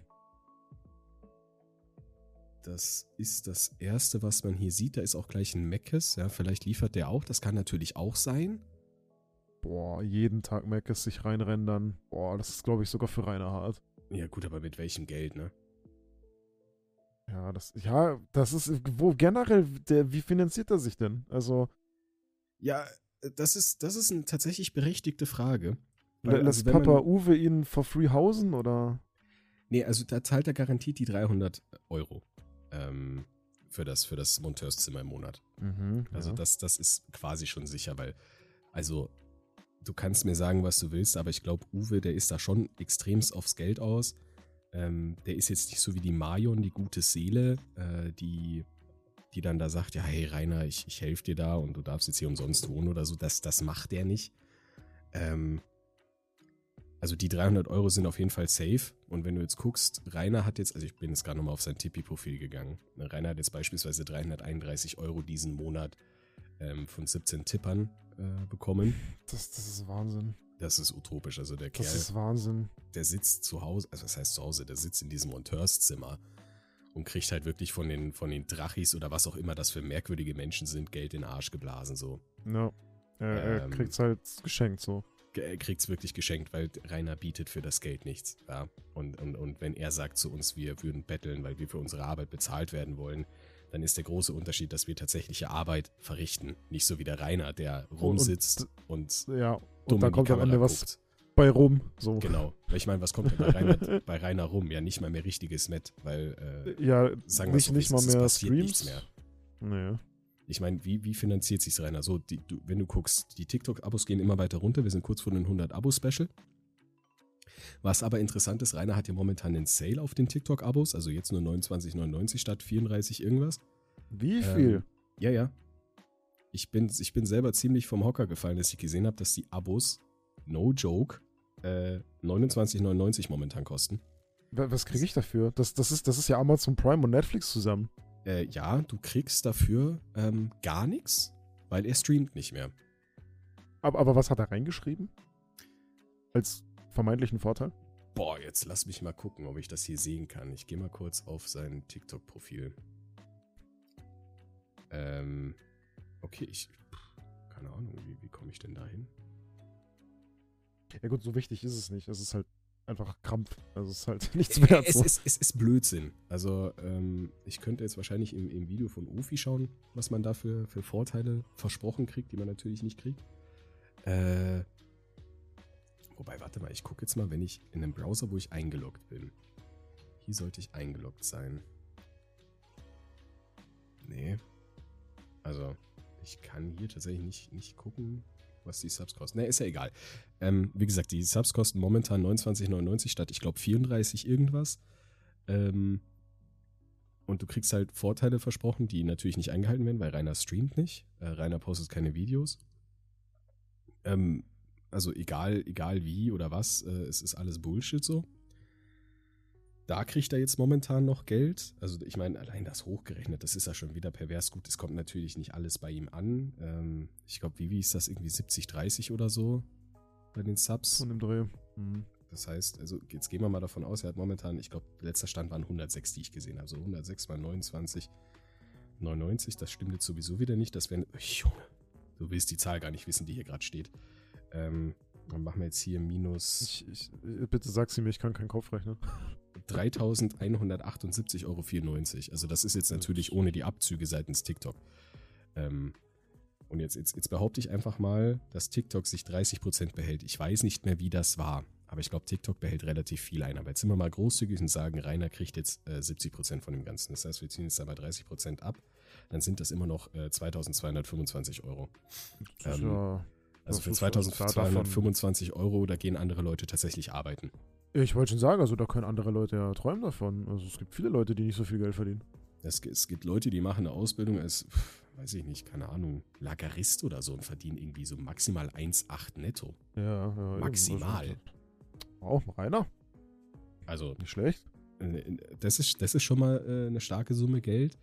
[SPEAKER 1] Das ist das erste, was man hier sieht. Da ist auch gleich ein Meckes. Ja, vielleicht liefert der auch. Das kann natürlich auch sein.
[SPEAKER 2] Boah, jeden Tag Mac sich reinrendern. Boah, das ist, glaube ich, sogar für Rainer hart.
[SPEAKER 1] Ja, gut, aber mit welchem Geld, ne?
[SPEAKER 2] Ja, das, ja, das ist, wo generell, der, wie finanziert er sich denn? Also,
[SPEAKER 1] Ja, das ist, das ist eine tatsächlich berechtigte Frage. Weil,
[SPEAKER 2] lässt
[SPEAKER 1] also,
[SPEAKER 2] Papa
[SPEAKER 1] man-
[SPEAKER 2] Uwe ihn for free hausen oder?
[SPEAKER 1] Nee, also da zahlt er garantiert die 300 Euro ähm, für, das, für das Monteurszimmer im Monat.
[SPEAKER 2] Mhm,
[SPEAKER 1] Also
[SPEAKER 2] ja.
[SPEAKER 1] das, das ist quasi schon sicher, weil, also, du kannst mir sagen, was du willst, aber ich glaube, Uwe, der ist da schon extremst aufs Geld aus. Ähm, der ist jetzt nicht so wie die Marion, die gute Seele, äh, die, die dann da sagt, ja, hey Rainer, ich, ich helfe dir da und du darfst jetzt hier umsonst wohnen oder so. Das, das macht der nicht. Ähm, also die 300 Euro sind auf jeden Fall safe. Und wenn du jetzt guckst, Rainer hat jetzt, also ich bin jetzt gerade nochmal auf sein Tippi-Profil gegangen. Ne, Rainer hat jetzt beispielsweise 331 Euro diesen Monat ähm, von 17 Tippern äh, bekommen.
[SPEAKER 2] Das, das ist Wahnsinn.
[SPEAKER 1] Das ist utopisch. Also der
[SPEAKER 2] Das
[SPEAKER 1] Kerl,
[SPEAKER 2] ist Wahnsinn.
[SPEAKER 1] der sitzt zu Hause, also was heißt zu Hause, der sitzt in diesem Monteurszimmer und kriegt halt wirklich von den, von den Drachis oder was auch immer das für merkwürdige Menschen sind, Geld in den Arsch geblasen. So.
[SPEAKER 2] Ja. Er, er
[SPEAKER 1] Ähm,
[SPEAKER 2] kriegt's halt geschenkt so.
[SPEAKER 1] Er kriegt's wirklich geschenkt, weil Rainer bietet für das Geld nichts. Ja? Und, und, und wenn er sagt zu uns, wir würden betteln, weil wir für unsere Arbeit bezahlt werden wollen, dann ist der große Unterschied, dass wir tatsächliche Arbeit verrichten. Nicht so wie der Rainer, der rumsitzt und,
[SPEAKER 2] Ja. Und
[SPEAKER 1] dumm
[SPEAKER 2] da
[SPEAKER 1] in die
[SPEAKER 2] kommt am Ende was
[SPEAKER 1] guckt.
[SPEAKER 2] bei rum. So.
[SPEAKER 1] Genau. Ich meine, was kommt denn bei Rainer, bei Rainer rum? Ja, nicht mal mehr richtiges Met, weil, äh,
[SPEAKER 2] Ja,
[SPEAKER 1] sagen wir
[SPEAKER 2] nicht,
[SPEAKER 1] so,
[SPEAKER 2] nicht mal mehr Streams.
[SPEAKER 1] mehr.
[SPEAKER 2] Nee.
[SPEAKER 1] Ich meine, wie, wie finanziert sich Rainer? So, die, du, wenn du guckst, die TikTok-Abos gehen immer weiter runter. Wir sind kurz vor den 100-Abo-Special. Was aber interessant ist, Rainer hat ja momentan einen Sale auf den TikTok-Abos, also jetzt nur 29,99 statt 34 irgendwas.
[SPEAKER 2] Wie
[SPEAKER 1] Ähm,
[SPEAKER 2] viel?
[SPEAKER 1] Ja, ja. Ich bin, ich bin selber ziemlich vom Hocker gefallen, dass ich gesehen habe, dass die Abos, no joke, äh, 29,99 momentan kosten.
[SPEAKER 2] Wa- Was kriege ich dafür? Das, das, ist, das ist ja Amazon Prime und Netflix zusammen.
[SPEAKER 1] Äh, ja, du kriegst dafür ähm, gar nichts, weil er streamt nicht mehr.
[SPEAKER 2] Aber, aber was hat er reingeschrieben? Als vermeintlichen Vorteil?
[SPEAKER 1] Boah, jetzt lass mich mal gucken, ob ich das hier sehen kann. Ich gehe mal kurz auf sein TikTok-Profil. Ähm, okay, ich. Keine Ahnung, wie, wie komme ich denn da hin?
[SPEAKER 2] Ja gut, so wichtig ist es nicht. Es ist halt einfach Krampf. Also es ist halt nichts wert.
[SPEAKER 1] Es
[SPEAKER 2] So.
[SPEAKER 1] ist, es ist Blödsinn. Also, ähm, ich könnte jetzt wahrscheinlich im, im Video von Ufi schauen, was man da für, für Vorteile versprochen kriegt, die man natürlich nicht kriegt. Äh, wobei, warte mal, ich gucke jetzt mal, wenn ich in einem Browser, wo ich eingeloggt bin. Hier sollte ich eingeloggt sein. Nee. Also, ich kann hier tatsächlich nicht, nicht gucken, was die Subs kosten. Ne, ist ja egal. Ähm, wie gesagt, die Subs kosten momentan 29,99 statt, ich glaube, 34 irgendwas. Ähm, und du kriegst halt Vorteile versprochen, die natürlich nicht eingehalten werden, weil Rainer streamt nicht. Äh, Rainer postet keine Videos. Ähm, also egal, egal wie oder was, äh, es ist alles Bullshit so. Da kriegt er jetzt momentan noch Geld. Also ich meine, allein das hochgerechnet, das ist ja schon wieder pervers gut. Es kommt natürlich nicht alles bei ihm an. Ähm, ich glaube, Vivi ist das irgendwie 70, 30 oder so bei den Subs.
[SPEAKER 2] Von dem Dreh. Mhm.
[SPEAKER 1] Das heißt, also jetzt gehen wir mal davon aus, er hat momentan, ich glaube, letzter Stand waren 106, die ich gesehen habe. Also 106 mal 29, 99, das stimmt jetzt sowieso wieder nicht. Das wären, Junge, du willst die Zahl gar nicht wissen, die hier gerade steht. Ähm, dann machen wir jetzt hier minus
[SPEAKER 2] Ich, ich, äh, bitte sag sie mir, ich kann keinen Kopf rechnen.
[SPEAKER 1] 3.178,94 Euro. Also das ist jetzt natürlich ohne die Abzüge seitens TikTok. Ähm, und jetzt, jetzt, jetzt behaupte ich einfach mal, dass TikTok sich 30% behält. Ich weiß nicht mehr, wie das war. Aber ich glaube, TikTok behält relativ viel ein. Aber jetzt sind wir mal großzügig und sagen, Rainer kriegt jetzt äh, 70% von dem Ganzen. Das heißt, wir ziehen jetzt da mal 30% ab. Dann sind das immer noch äh, 2225 Euro. Ähm,
[SPEAKER 2] ja,
[SPEAKER 1] Also für
[SPEAKER 2] ist klar, davon-
[SPEAKER 1] 2225 Euro, da gehen andere Leute tatsächlich arbeiten.
[SPEAKER 2] Ich wollte schon sagen, also da können andere Leute ja träumen davon. Also es gibt viele Leute, die nicht so viel Geld verdienen.
[SPEAKER 1] Es, es gibt Leute, die machen eine Ausbildung als, weiß ich nicht, keine Ahnung, Lagerist oder so und verdienen irgendwie so maximal 1,8 netto.
[SPEAKER 2] Ja, ja. eben.
[SPEAKER 1] Maximal.
[SPEAKER 2] Also, Auch Rainer,
[SPEAKER 1] Also
[SPEAKER 2] nicht schlecht.
[SPEAKER 1] äh, das ist, das ist schon mal äh, eine starke Summe Geld.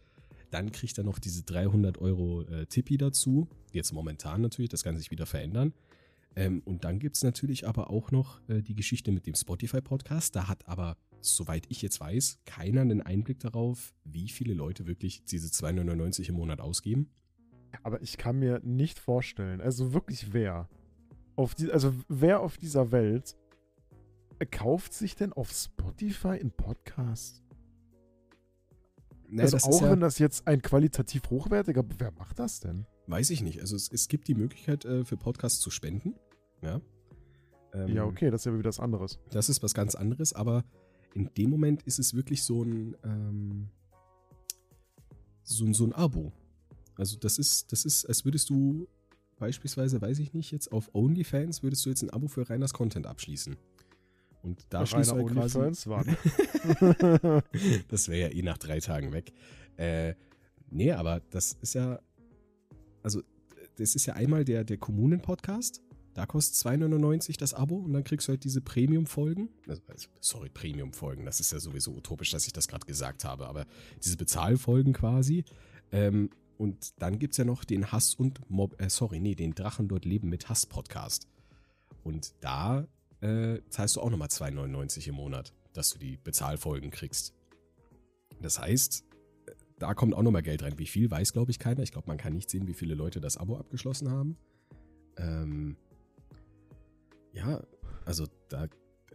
[SPEAKER 1] Dann kriegt er noch diese 300 Euro äh, Tippi dazu. Jetzt momentan natürlich, das kann sich wieder verändern. Ähm, und dann gibt es natürlich aber auch noch äh, die Geschichte mit dem Spotify-Podcast. Da hat aber, soweit ich jetzt weiß, keiner einen Einblick darauf, wie viele Leute wirklich diese 2,99 im Monat ausgeben.
[SPEAKER 2] Aber ich kann mir nicht vorstellen, also wirklich wer, auf die, also wer auf dieser Welt kauft sich denn auf Spotify einen Podcast?
[SPEAKER 1] Nee,
[SPEAKER 2] also
[SPEAKER 1] das
[SPEAKER 2] auch
[SPEAKER 1] ist ja,
[SPEAKER 2] wenn das jetzt ein qualitativ hochwertiger, wer macht das denn?
[SPEAKER 1] weiß ich nicht. Also es, es gibt die Möglichkeit äh, für Podcasts zu spenden. Ja. Ähm,
[SPEAKER 2] ja, okay, das ist ja wieder was anderes.
[SPEAKER 1] Das ist was ganz anderes, aber in dem Moment ist es wirklich so ein, ähm, so, ein- so ein Abo. Also das ist, das ist, als würdest du beispielsweise, weiß ich nicht, jetzt auf OnlyFans würdest du jetzt ein Abo für Reiners Content abschließen. Und da schließt halt quasi. Das wäre ja eh nach drei Tagen weg. Äh, nee, aber das ist ja, also das ist ja einmal der, der Kommunen-Podcast. Da kostet 2,99 das Abo und dann kriegst du halt diese Premium-Folgen. Also, also, sorry, Premium-Folgen. Das ist ja sowieso utopisch, dass ich das gerade gesagt habe, aber diese Bezahlfolgen quasi. Ähm, und dann gibt es ja noch den Hass und Mob, äh, sorry, nee, den Drachen dort leben mit Hass-Podcast. Und da äh, zahlst du auch nochmal 2,99 im Monat, dass du die Bezahlfolgen kriegst. Das heißt, äh, da kommt auch nochmal Geld rein. Wie viel, weiß glaube ich keiner. Ich glaube, man kann nicht sehen, wie viele Leute das Abo abgeschlossen haben. Ähm, ja, also da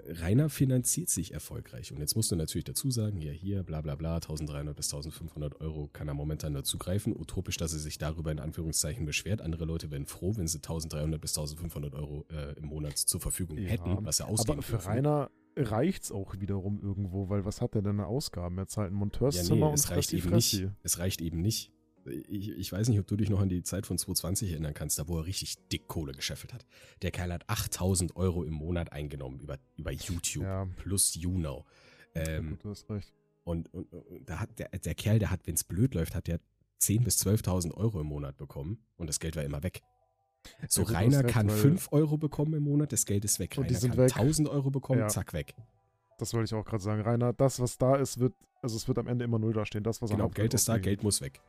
[SPEAKER 1] Rainer finanziert sich erfolgreich. Und jetzt musst du natürlich dazu sagen, ja, hier, bla bla bla, 1300 bis 1500 Euro kann er momentan dazu greifen. Utopisch, dass er sich darüber in Anführungszeichen beschwert. Andere Leute wären froh, wenn sie 1300 bis 1500 Euro äh, im Monat zur Verfügung
[SPEAKER 2] Ja,
[SPEAKER 1] hätten, was er ausgeben
[SPEAKER 2] Aber für
[SPEAKER 1] dürfen.
[SPEAKER 2] Rainer reicht's auch wiederum irgendwo, weil was hat er denn an Ausgaben? Er zahlt ein
[SPEAKER 1] Ja,
[SPEAKER 2] Monteurszimmer
[SPEAKER 1] nee, es
[SPEAKER 2] und
[SPEAKER 1] reicht
[SPEAKER 2] Fressi
[SPEAKER 1] eben nicht. Es reicht eben nicht. Ich, ich weiß nicht, ob du dich noch an die Zeit von 2020 erinnern kannst, da wo er richtig dick Kohle gescheffelt hat. Der Kerl hat 8000 Euro im Monat eingenommen über, über YouTube
[SPEAKER 2] Ja.
[SPEAKER 1] plus YouNow.
[SPEAKER 2] Ja,
[SPEAKER 1] Ähm,
[SPEAKER 2] gut, du hast recht.
[SPEAKER 1] und, und, und da hat der, der Kerl, der hat, wenn es blöd läuft, hat der 10.000 bis 12.000 Euro im Monat bekommen und das Geld war immer weg. So,
[SPEAKER 2] Ja,
[SPEAKER 1] Rainer
[SPEAKER 2] recht,
[SPEAKER 1] kann
[SPEAKER 2] weil-
[SPEAKER 1] 5 Euro bekommen im Monat, das Geld ist weg.
[SPEAKER 2] Und die
[SPEAKER 1] Rainer
[SPEAKER 2] sind
[SPEAKER 1] kann
[SPEAKER 2] weg.
[SPEAKER 1] 1000 Euro bekommen,
[SPEAKER 2] Ja.
[SPEAKER 1] zack, weg.
[SPEAKER 2] Das wollte ich auch gerade sagen. Rainer, das, was da ist, wird, also es wird am Ende immer null dastehen. Das, was
[SPEAKER 1] Genau, Geld ist da. Geld muss weg.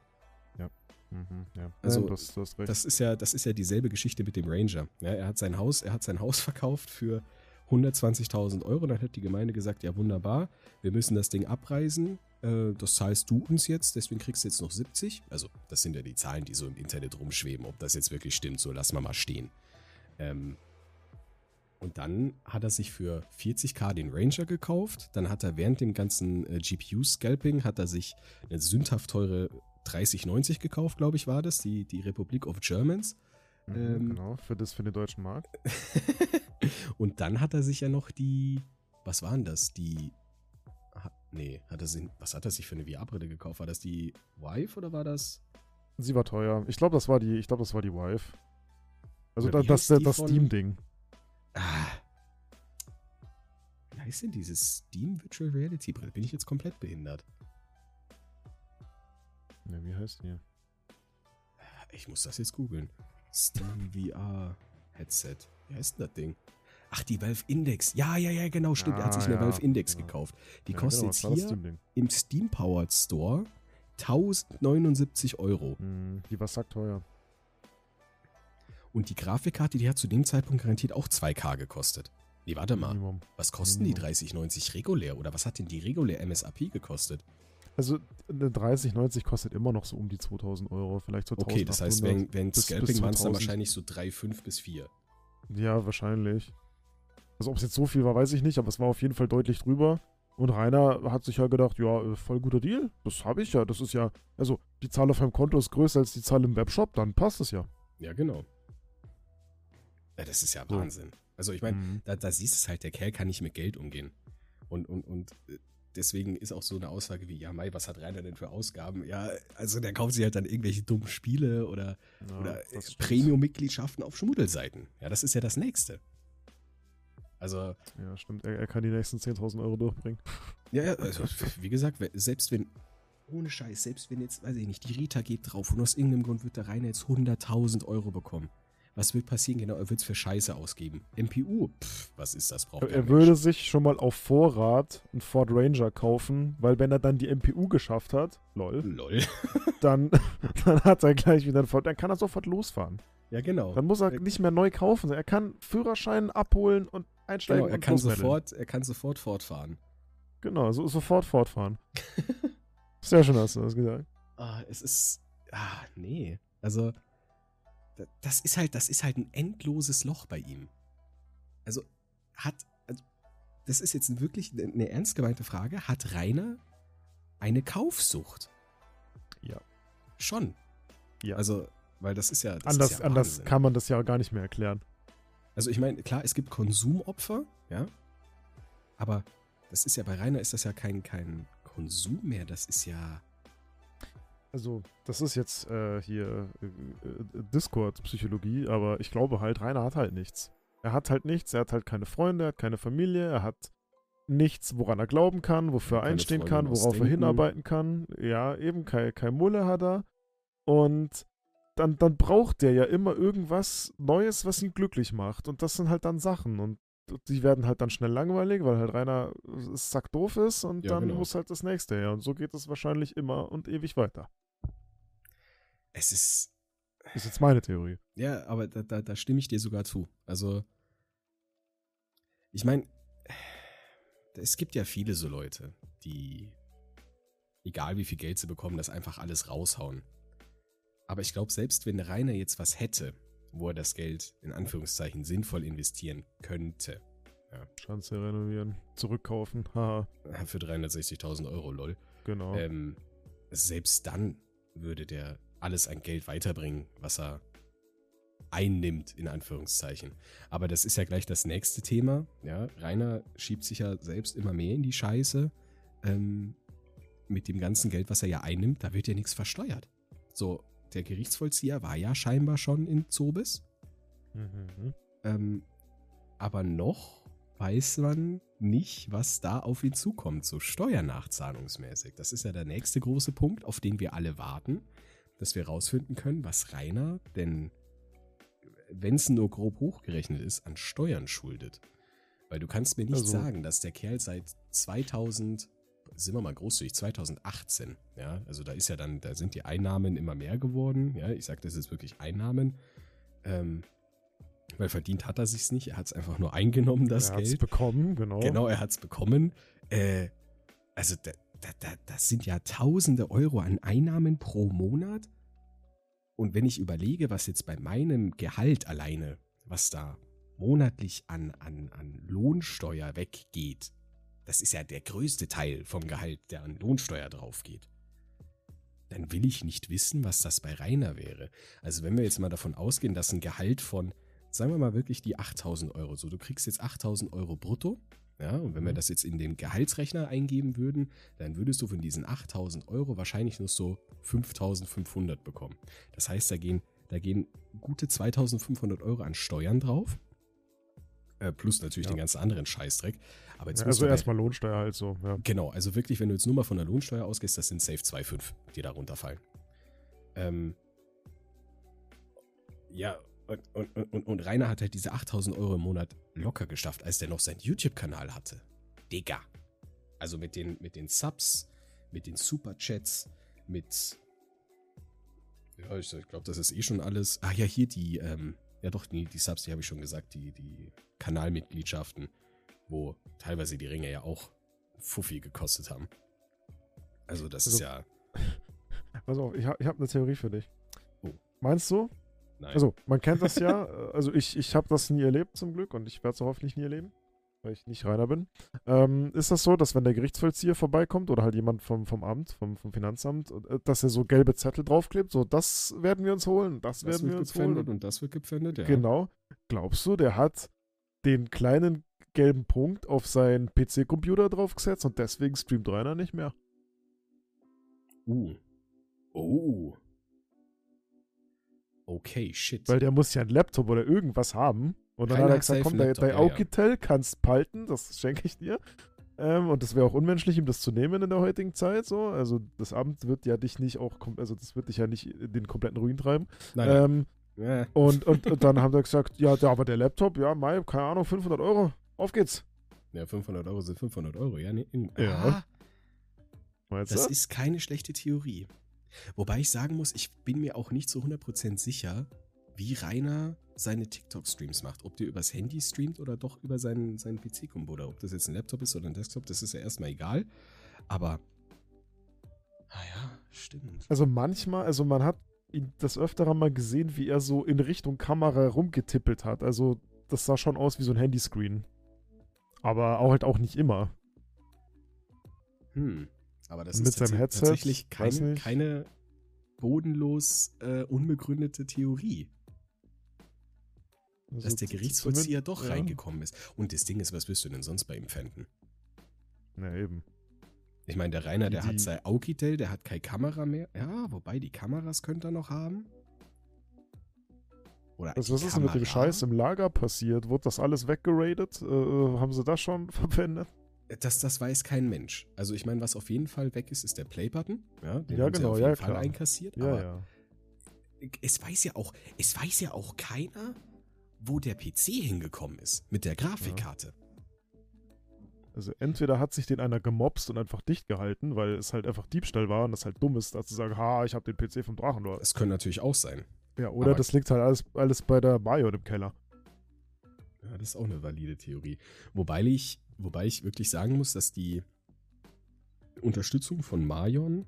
[SPEAKER 2] Mhm, ja.
[SPEAKER 1] Also,
[SPEAKER 2] ja, das, recht.
[SPEAKER 1] Das ist ja, das ist ja dieselbe Geschichte mit dem Ranger. Ja, er hat sein Haus, er hat sein Haus verkauft für 120.000 Euro. Dann hat die Gemeinde gesagt, ja wunderbar, wir müssen das Ding abreisen. Äh, das zahlst du uns jetzt, deswegen kriegst du jetzt noch 70. Also das sind ja die Zahlen, die so im Internet rumschweben. Ob das jetzt wirklich stimmt, so lassen wir mal stehen. Ähm, und dann hat er sich für 40k den Ranger gekauft. Dann hat er während dem ganzen äh, GPU-Scalping hat er sich eine sündhaft teure 3090 gekauft, glaube ich, war das, die, die Republic of Germans.
[SPEAKER 2] Mhm,
[SPEAKER 1] ähm,
[SPEAKER 2] genau, für das, für den deutschen Markt.
[SPEAKER 1] und dann hat er sich ja noch die, was waren das? Die, ha- nee, hat er sich, was hat er sich für eine VR-Brille gekauft? War das die Vive oder war das?
[SPEAKER 2] Sie war teuer. Ich glaube, das war die, ich glaube, das war die Wife. Also da, das, das, das Steam-Ding.
[SPEAKER 1] Ah. Wie heißt denn dieses Steam Virtual Reality Brille? Bin ich jetzt komplett behindert?
[SPEAKER 2] Ja, wie heißt die?
[SPEAKER 1] Ich muss das jetzt googeln. Steam VR Headset. Wie heißt denn das Ding? Ach, die Valve Index. Ja, ja, ja, genau, stimmt. er hat
[SPEAKER 2] Ah,
[SPEAKER 1] sich eine
[SPEAKER 2] ja,
[SPEAKER 1] Valve Index
[SPEAKER 2] ja.
[SPEAKER 1] gekauft. Die
[SPEAKER 2] Ja,
[SPEAKER 1] kostet
[SPEAKER 2] genau,
[SPEAKER 1] jetzt
[SPEAKER 2] das
[SPEAKER 1] hier im Steam Powered Store 1079 Euro.
[SPEAKER 2] Hm, die war sackteuer.
[SPEAKER 1] Und die Grafikkarte, die hat zu dem Zeitpunkt garantiert auch 2K gekostet. Nee, warte mal.
[SPEAKER 2] Minimum.
[SPEAKER 1] Was kosten die
[SPEAKER 2] Minimum.
[SPEAKER 1] 3090 regulär? Oder was hat denn die regulär MSAP gekostet?
[SPEAKER 2] Also eine 3090 kostet immer noch so um die 2000 Euro, vielleicht so
[SPEAKER 1] Okay, das heißt,
[SPEAKER 2] 1800.
[SPEAKER 1] wenn, wenn
[SPEAKER 2] bis-
[SPEAKER 1] Scalping waren es dann
[SPEAKER 2] 2000.
[SPEAKER 1] wahrscheinlich so 3,5 bis 4.
[SPEAKER 2] Ja, wahrscheinlich. Also ob es jetzt so viel war, weiß ich nicht, aber es war auf jeden Fall deutlich drüber. Und Rainer hat sich ja gedacht, ja, äh, voll guter Deal. Das habe ich ja. Das ist ja, also die Zahl auf meinem Konto ist größer als die Zahl im Webshop, dann passt es ja.
[SPEAKER 1] Ja, genau. Ja, das ist ja
[SPEAKER 2] So.
[SPEAKER 1] Wahnsinn. Also ich meine,
[SPEAKER 2] Mhm.
[SPEAKER 1] da, da siehst du es halt, der Kerl kann nicht mit Geld umgehen. Und, und, und äh, deswegen ist auch so eine Aussage wie, ja, Mai, was hat Rainer denn für Ausgaben? Ja, also der kauft sich halt dann irgendwelche dummen Spiele oder,
[SPEAKER 2] Ja,
[SPEAKER 1] oder äh. Premium-Mitgliedschaften auf Schmuddelseiten. Ja, das ist ja das Nächste. Also,
[SPEAKER 2] Ja, stimmt. Er, er kann die nächsten 10.000 Euro durchbringen.
[SPEAKER 1] ja, ja, also wie gesagt, selbst wenn, ohne Scheiß, selbst wenn jetzt, weiß ich nicht, die Rita geht drauf und aus irgendeinem Grund wird der Rainer jetzt 100.000 Euro bekommen. Was wird passieren? Genau, er wird es für Scheiße ausgeben. MPU, pff, was ist das? Braucht
[SPEAKER 2] Er, er würde sich schon mal auf Vorrat einen Ford Ranger kaufen, weil wenn er dann die MPU geschafft hat, lol,
[SPEAKER 1] Lol.
[SPEAKER 2] dann, dann hat er gleich wieder einen Ford, dann kann er sofort losfahren.
[SPEAKER 1] Ja, genau.
[SPEAKER 2] Dann muss er nicht mehr neu kaufen. Er kann Führerschein abholen und einsteigen
[SPEAKER 1] Genau, er kann sofort, er kann sofort fortfahren.
[SPEAKER 2] Genau, so, sofort fortfahren. Sehr schön hast du das gesagt.
[SPEAKER 1] Ah, es ist. Ah, nee. Also, das ist halt, das ist halt ein endloses Loch bei ihm. Also, hat. Also, das ist jetzt wirklich eine, ernst gemeinte Frage. Hat Rainer eine Kaufsucht?
[SPEAKER 2] Ja.
[SPEAKER 1] Schon.
[SPEAKER 2] Ja.
[SPEAKER 1] Also, weil das ist ja. Das
[SPEAKER 2] anders
[SPEAKER 1] ist ja
[SPEAKER 2] anders kann man das ja gar nicht mehr erklären.
[SPEAKER 1] Also ich meine, klar, es gibt Konsumopfer, ja. Aber das ist ja bei Rainer ist das ja kein, kein Konsum mehr, das ist ja.
[SPEAKER 2] Also, das ist jetzt äh, hier äh, äh, Discord-Psychologie, aber ich glaube halt, Rainer hat halt nichts. Er hat halt nichts, er hat halt keine Freunde, er hat keine Familie, er hat nichts, woran er glauben kann, wofür er einstehen
[SPEAKER 1] Freundin
[SPEAKER 2] kann, worauf er hinarbeiten kann. Ja, eben, kein, kein Mulle hat er. Und dann, dann braucht der ja immer irgendwas Neues, was ihn glücklich macht. Und das sind halt dann Sachen. Und die werden halt dann schnell langweilig, weil halt Rainer äh, sackdoof ist und
[SPEAKER 1] Ja,
[SPEAKER 2] dann
[SPEAKER 1] genau.
[SPEAKER 2] muss halt das nächste her. Und so geht es wahrscheinlich immer und ewig weiter.
[SPEAKER 1] Es ist.
[SPEAKER 2] Ist jetzt meine Theorie.
[SPEAKER 1] Ja, aber da, da, da stimme ich dir sogar zu. Also. Ich meine, es gibt ja viele so Leute, die, egal wie viel Geld sie bekommen, das einfach alles raushauen. Aber ich glaube, selbst wenn Rainer jetzt was hätte, wo er das Geld in Anführungszeichen sinnvoll investieren könnte,
[SPEAKER 2] Schanze renovieren, zurückkaufen, haha,
[SPEAKER 1] für 360.000 Euro, lol,
[SPEAKER 2] genau.
[SPEAKER 1] ähm, selbst dann würde der alles an Geld weiterbringen, was er einnimmt, in Anführungszeichen. Aber das ist ja gleich das nächste Thema. Ja, Rainer schiebt sich ja selbst immer mehr in die Scheiße. Ähm, mit dem ganzen Geld, was er ja einnimmt, da wird ja nichts versteuert. So, der Gerichtsvollzieher war ja scheinbar schon in Zobis.
[SPEAKER 2] Mhm.
[SPEAKER 1] Ähm, aber noch weiß man nicht, was da auf ihn zukommt, so steuernachzahlungsmäßig. Das ist ja der nächste große Punkt, auf den wir alle warten, dass wir rausfinden können, was Rainer denn, wenn es nur grob hochgerechnet ist, an Steuern schuldet. Weil du kannst mir nicht
[SPEAKER 2] Also-
[SPEAKER 1] sagen, dass der Kerl seit 2000, sind wir mal großzügig, 2018, ja, also da ist ja dann, da sind die Einnahmen immer mehr geworden, ja, ich sag, das ist wirklich Einnahmen, ähm, weil verdient hat er sich's nicht, er hat es einfach nur eingenommen, das
[SPEAKER 2] er hat's
[SPEAKER 1] Geld.
[SPEAKER 2] bekommen, genau.
[SPEAKER 1] Genau, er hat es bekommen. Äh, also da, das sind ja tausende Euro an Einnahmen pro Monat. Und wenn ich überlege, was jetzt bei meinem Gehalt alleine, was da monatlich an, an, an Lohnsteuer weggeht, das ist ja der größte Teil vom Gehalt, der an Lohnsteuer draufgeht, dann will ich nicht wissen, was das bei Rainer wäre. Also wenn wir jetzt mal davon ausgehen, dass ein Gehalt von, sagen wir mal wirklich die 8000 Euro, so du kriegst jetzt 8000 Euro brutto, ja, und wenn wir
[SPEAKER 2] Mhm.
[SPEAKER 1] das jetzt in den Gehaltsrechner eingeben würden, dann würdest du von diesen 8000 Euro wahrscheinlich nur so 5500 bekommen. Das heißt, da gehen Da gehen gute 2500 Euro an Steuern drauf. Äh, plus natürlich
[SPEAKER 2] Ja.
[SPEAKER 1] den ganzen anderen Scheißdreck. Aber jetzt
[SPEAKER 2] Ja, also erstmal Lohnsteuer halt so. Ja.
[SPEAKER 1] Genau, also wirklich, wenn du jetzt nur mal von der Lohnsteuer ausgehst, das sind safe 2,5, die da runterfallen. Ähm, ja, und, und, und, und Rainer hat halt diese 8000 Euro im Monat locker geschafft, als der noch seinen YouTube-Kanal hatte. Digga. Also mit den, mit den Subs, mit den Superchats, mit. Ja, ich glaube, das ist eh schon alles. Ah ja, hier die, ähm, ja doch, die, die Subs, die habe ich schon gesagt, die, die Kanalmitgliedschaften, wo teilweise die Ringe ja auch Fuffi gekostet haben. Also das ist
[SPEAKER 2] Also-
[SPEAKER 1] ja.
[SPEAKER 2] Pass auf, ich habe ich hab eine Theorie für dich.
[SPEAKER 1] Oh.
[SPEAKER 2] Meinst du?
[SPEAKER 1] Nein.
[SPEAKER 2] Also, man kennt das ja. äh, also, ich, ich habe das nie erlebt zum Glück und ich werde es hoffentlich nie erleben, weil ich nicht Rainer bin. Ähm, ist das so, dass wenn der Gerichtsvollzieher vorbeikommt oder halt jemand vom, vom Amt, vom, vom Finanzamt, äh, dass er so gelbe Zettel draufklebt, so das werden wir uns holen, das,
[SPEAKER 1] das
[SPEAKER 2] werden wir uns holen.
[SPEAKER 1] und das wird gepfändet, ja.
[SPEAKER 2] Genau. Glaubst du, der hat den kleinen gelben Punkt auf seinen PC-Computer draufgesetzt und deswegen streamt Rainer nicht mehr?
[SPEAKER 1] Uh. Oh. Okay, shit.
[SPEAKER 2] Weil der muss ja einen Laptop oder irgendwas haben. Und dann
[SPEAKER 1] Rainer
[SPEAKER 2] hat er gesagt, komm,
[SPEAKER 1] Laptop,
[SPEAKER 2] dein
[SPEAKER 1] ja, ja.
[SPEAKER 2] Augitel kannst palten, das schenke ich dir. Ähm, und das wäre auch unmenschlich, ihm das zu nehmen in der heutigen Zeit. So. Also das Amt wird ja dich nicht auch, also das wird dich ja nicht in den kompletten Ruin treiben.
[SPEAKER 1] Nein.
[SPEAKER 2] Ähm,
[SPEAKER 1] Ja.
[SPEAKER 2] und, und, und dann haben wir gesagt, ja, der, aber der Laptop, ja, Mai, keine Ahnung, 500 Euro, auf geht's.
[SPEAKER 1] ja, 500 Euro sind 500 Euro, ja. Nee, in,
[SPEAKER 2] Ja.
[SPEAKER 1] Ah, das
[SPEAKER 2] du?
[SPEAKER 1] ist keine schlechte Theorie. Wobei ich sagen muss, ich bin mir auch nicht zu 100% sicher, wie Rainer seine TikTok-Streams macht. Ob der übers Handy streamt oder doch über seinen, seinen PC-Computer. Ob das jetzt ein Laptop ist oder ein Desktop, das ist ja erstmal egal. Aber, naja, stimmt.
[SPEAKER 2] Also manchmal, also man hat ihn das öfter mal gesehen, wie er so in Richtung Kamera rumgetippelt hat. Also das sah schon aus wie so ein Handyscreen. Aber auch halt auch nicht immer.
[SPEAKER 1] Hm. Aber das ist
[SPEAKER 2] mit seinem
[SPEAKER 1] tats-
[SPEAKER 2] Headset,
[SPEAKER 1] tatsächlich
[SPEAKER 2] weiß
[SPEAKER 1] keine, bodenlos äh, unbegründete Theorie,
[SPEAKER 2] Also
[SPEAKER 1] dass der Gerichtsvollzieher doch
[SPEAKER 2] ja.
[SPEAKER 1] reingekommen ist. Und das Ding ist, was wirst du denn sonst bei ihm fänden?
[SPEAKER 2] Ja, eben.
[SPEAKER 1] Ich meine, der Rainer,
[SPEAKER 2] Die-
[SPEAKER 1] der hat sein Augitel, der hat keine Kamera mehr. Ja, wobei die Kameras könnte er noch haben. Oder
[SPEAKER 2] Was,
[SPEAKER 1] die
[SPEAKER 2] was ist denn mit dem? Scheiß im Lager passiert? Wurde das alles weggeradet? Äh, äh, haben sie das schon verwendet?
[SPEAKER 1] Das, das weiß kein Mensch. Also ich meine, was auf jeden Fall weg ist, ist der Playbutton. Ja, den
[SPEAKER 2] Ja,
[SPEAKER 1] haben sie
[SPEAKER 2] genau,
[SPEAKER 1] auf jeden
[SPEAKER 2] ja,
[SPEAKER 1] Fall
[SPEAKER 2] klar.
[SPEAKER 1] einkassiert.
[SPEAKER 2] Ja,
[SPEAKER 1] aber
[SPEAKER 2] ja.
[SPEAKER 1] es weiß ja auch, es weiß ja auch keiner, wo der PC hingekommen ist mit der Grafikkarte.
[SPEAKER 2] Also entweder hat sich den einer gemobst und einfach dicht gehalten, weil es halt einfach Diebstahl war und das halt dumm ist, da zu sagen, ha, ich habe den PC vom Drachenlord.
[SPEAKER 1] Das könnte natürlich auch sein.
[SPEAKER 2] Ja, oder
[SPEAKER 1] aber-
[SPEAKER 2] das liegt halt alles, alles bei der Mayo im Keller.
[SPEAKER 1] Ja, das ist auch eine valide Theorie. Wobei ich, wobei ich wirklich sagen muss, dass die Unterstützung von Marion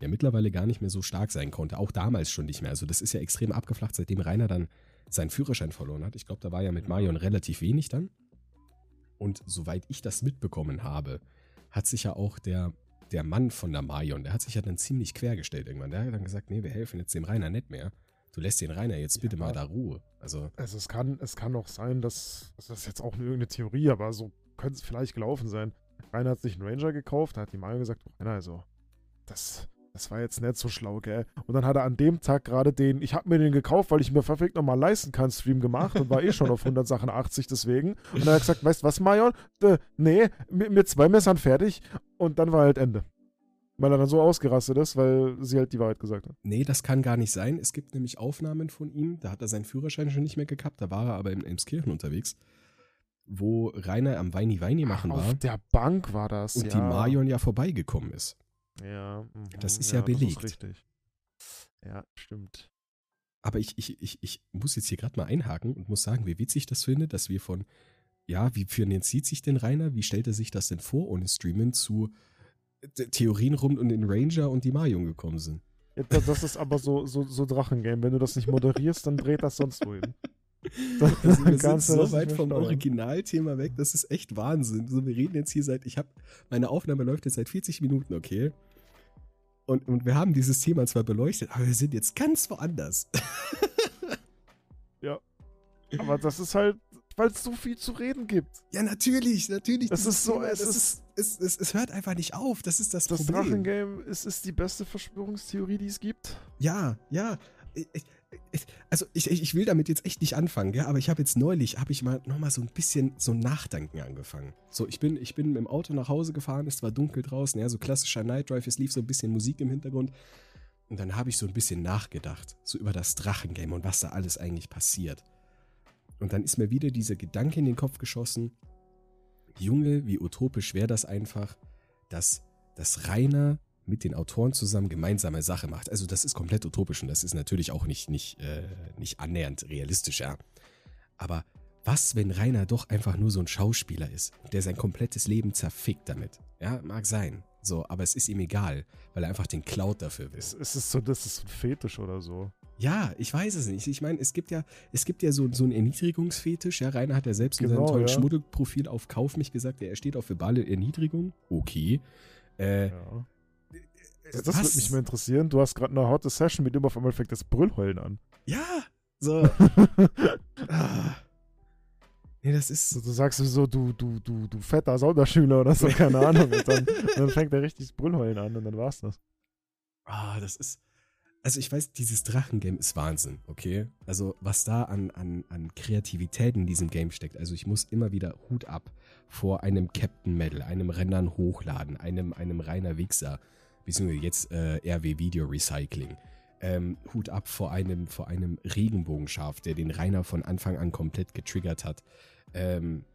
[SPEAKER 1] ja mittlerweile gar nicht mehr so stark sein konnte. Auch damals schon nicht mehr. Also das ist ja extrem abgeflacht, seitdem Rainer dann seinen Führerschein verloren hat. Ich glaube, da war ja mit Marion relativ wenig dann. Und soweit ich das mitbekommen habe, hat sich ja auch der, der Mann von der Marion, der hat sich ja dann ziemlich quergestellt irgendwann. Der hat dann gesagt, nee, wir helfen jetzt dem Rainer nicht mehr. Du lässt den Rainer jetzt bitte
[SPEAKER 2] Ja.
[SPEAKER 1] mal da Ruhe. Also,
[SPEAKER 2] Also es kann, es kann auch sein, dass, also das ist jetzt auch nur irgendeine Theorie, aber so könnte es vielleicht gelaufen sein. Rainer hat sich einen Ranger gekauft, da hat die Mayo gesagt, oh, Rainer, also, das, das war jetzt nicht so schlau, gell? Und dann hat er an dem Tag gerade den, ich habe mir den gekauft, weil ich mir verfickt nochmal leisten kann, Stream gemacht und war eh schon auf 100 Sachen 80 deswegen. Und dann hat er gesagt, weißt du was, Marion? Äh, nee, mit, mit zwei Messern fertig. Und dann war halt Ende. Weil er dann so ausgerastet ist, weil sie halt die Wahrheit gesagt hat.
[SPEAKER 1] Nee, das kann gar nicht sein. Es gibt nämlich Aufnahmen von ihm, da hat er seinen Führerschein schon nicht mehr gehabt, da war er aber in Elmskirchen unterwegs, wo Rainer am Weini Weini machen war
[SPEAKER 2] Auf der Bank war das,
[SPEAKER 1] und
[SPEAKER 2] ja.
[SPEAKER 1] die Marion ja vorbeigekommen ist.
[SPEAKER 2] Ja, mhm,
[SPEAKER 1] Das ist ja belegt.
[SPEAKER 2] richtig. Ja, stimmt.
[SPEAKER 1] Aber ich, ich, ich, ich muss jetzt hier gerade mal einhaken und muss sagen, wie witzig das finde, dass wir von, ja, wie finanziert sich denn Rainer? Wie stellt er sich das denn vor ohne Streamen zu Theorien rund um den Ranger und die Marion gekommen sind?
[SPEAKER 2] Ja, das, das ist aber so, so, so Drachengame. Wenn du das nicht moderierst, dann dreht das sonst wohin.
[SPEAKER 1] Also wir sind so
[SPEAKER 2] das
[SPEAKER 1] weit vom
[SPEAKER 2] steuern.
[SPEAKER 1] Originalthema weg, das ist echt Wahnsinn. So, wir reden jetzt hier seit, ich habe, meine Aufnahme läuft jetzt seit 40 Minuten, okay? Und, und wir haben dieses Thema zwar beleuchtet, aber wir sind jetzt ganz woanders.
[SPEAKER 2] Aber das ist halt, weil es so viel zu reden gibt.
[SPEAKER 1] Ja, natürlich, natürlich.
[SPEAKER 2] Das ist so,
[SPEAKER 1] Thema,
[SPEAKER 2] es
[SPEAKER 1] das
[SPEAKER 2] ist-
[SPEAKER 1] ist, es, es, es hört einfach nicht auf. Das ist das,
[SPEAKER 2] Das
[SPEAKER 1] Problem.
[SPEAKER 2] Drachengame ist, ist die beste Verschwörungstheorie, die es gibt.
[SPEAKER 1] Ja, ja. ich, ich, also ich, ich will damit jetzt echt nicht anfangen, ja, aber ich habe jetzt neulich, habe ich mal nochmal so ein bisschen so Nachdenken angefangen. So, ich bin, ich bin mit dem Auto nach Hause gefahren, es war dunkel draußen, ja, so klassischer Night Drive, es lief so ein bisschen Musik im Hintergrund. Und dann habe ich so ein bisschen nachgedacht, so über das Drachengame und was da alles eigentlich passiert. Und dann ist mir wieder dieser Gedanke in den Kopf geschossen, Junge, wie utopisch wäre das einfach, dass, dass Rainer mit den Autoren zusammen gemeinsame Sache macht. Also das ist komplett utopisch und das ist natürlich auch nicht, nicht, äh, nicht annähernd realistisch, ja. Aber was, wenn Rainer doch einfach nur so ein Schauspieler ist, der sein komplettes Leben zerfickt damit? Ja, mag sein. So, aber es ist ihm egal, weil er einfach den Cloud dafür will.
[SPEAKER 2] Es, ist so, das ist ein Fetisch oder so.
[SPEAKER 1] Ja, ich weiß es nicht. Ich meine, es gibt ja, es gibt ja so, so einen Erniedrigungsfetisch. Ja, Rainer hat ja selbst in
[SPEAKER 2] Genau,
[SPEAKER 1] seinem tollen
[SPEAKER 2] ja.
[SPEAKER 1] Schmuddelprofil auf Kauf mich gesagt, er steht auf verbale Erniedrigung. Okay. Äh,
[SPEAKER 2] Ja. Das,
[SPEAKER 1] was?
[SPEAKER 2] würde mich mal interessieren. Du hast gerade eine harte Session mit dem auf einmal fängt das Brüllheulen an.
[SPEAKER 1] Ja, so. ah. Nee, das ist.
[SPEAKER 2] So, du sagst so, du, du, du, du fetter Sonderschüler oder so, keine Ahnung. Und dann, dann fängt er richtig das Brüllheulen an und dann war's das.
[SPEAKER 1] Ah, das ist. Also ich weiß, dieses Drachengame ist Wahnsinn, okay? Also was da an, an, an Kreativität in diesem Game steckt. Also ich muss immer wieder Hut ab vor einem Captain Medal, einem Rennern Hochladen, einem, einem Rainer Wichser, beziehungsweise jetzt äh, RW Video Recycling. Ähm, Hut ab vor einem, vor einem Regenbogenschaf, der den Rainer von Anfang an komplett getriggert hat. Ähm,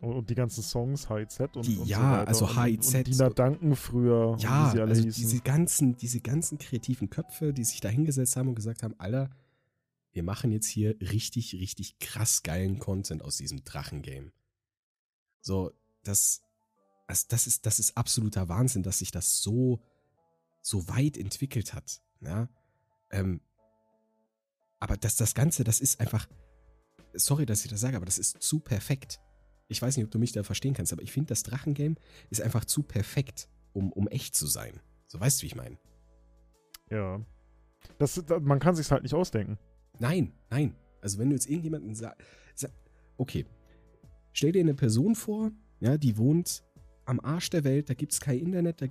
[SPEAKER 2] Und, und die ganzen Songs, HIZ und,
[SPEAKER 1] Die-
[SPEAKER 2] und
[SPEAKER 1] ja,
[SPEAKER 2] so weiter.
[SPEAKER 1] also
[SPEAKER 2] und,
[SPEAKER 1] HIZ.
[SPEAKER 2] Und Dina Duncan früher,
[SPEAKER 1] Ja,
[SPEAKER 2] wie sie alle
[SPEAKER 1] also
[SPEAKER 2] hießen.
[SPEAKER 1] diese ganzen, diese ganzen kreativen Köpfe, die sich da hingesetzt haben und gesagt haben, Alter, wir machen jetzt hier richtig, richtig krass geilen Content aus diesem Drachengame. So, das, also das ist, das ist absoluter Wahnsinn, dass sich das so, so weit entwickelt hat. Ja? Ähm, aber das, das Ganze, das ist einfach, sorry, dass ich das sage, aber das ist zu perfekt. Ich weiß nicht, ob du mich da verstehen kannst, aber ich finde, das Drachengame ist einfach zu perfekt, um, um echt zu sein. So weißt du, wie ich meine?
[SPEAKER 2] ja. Das, da, man kann sich's halt nicht ausdenken.
[SPEAKER 1] Nein, nein. Also wenn du jetzt irgendjemanden sagst, sa okay, stell dir eine Person vor, ja, die wohnt am Arsch der Welt, da gibt's kein Internet, da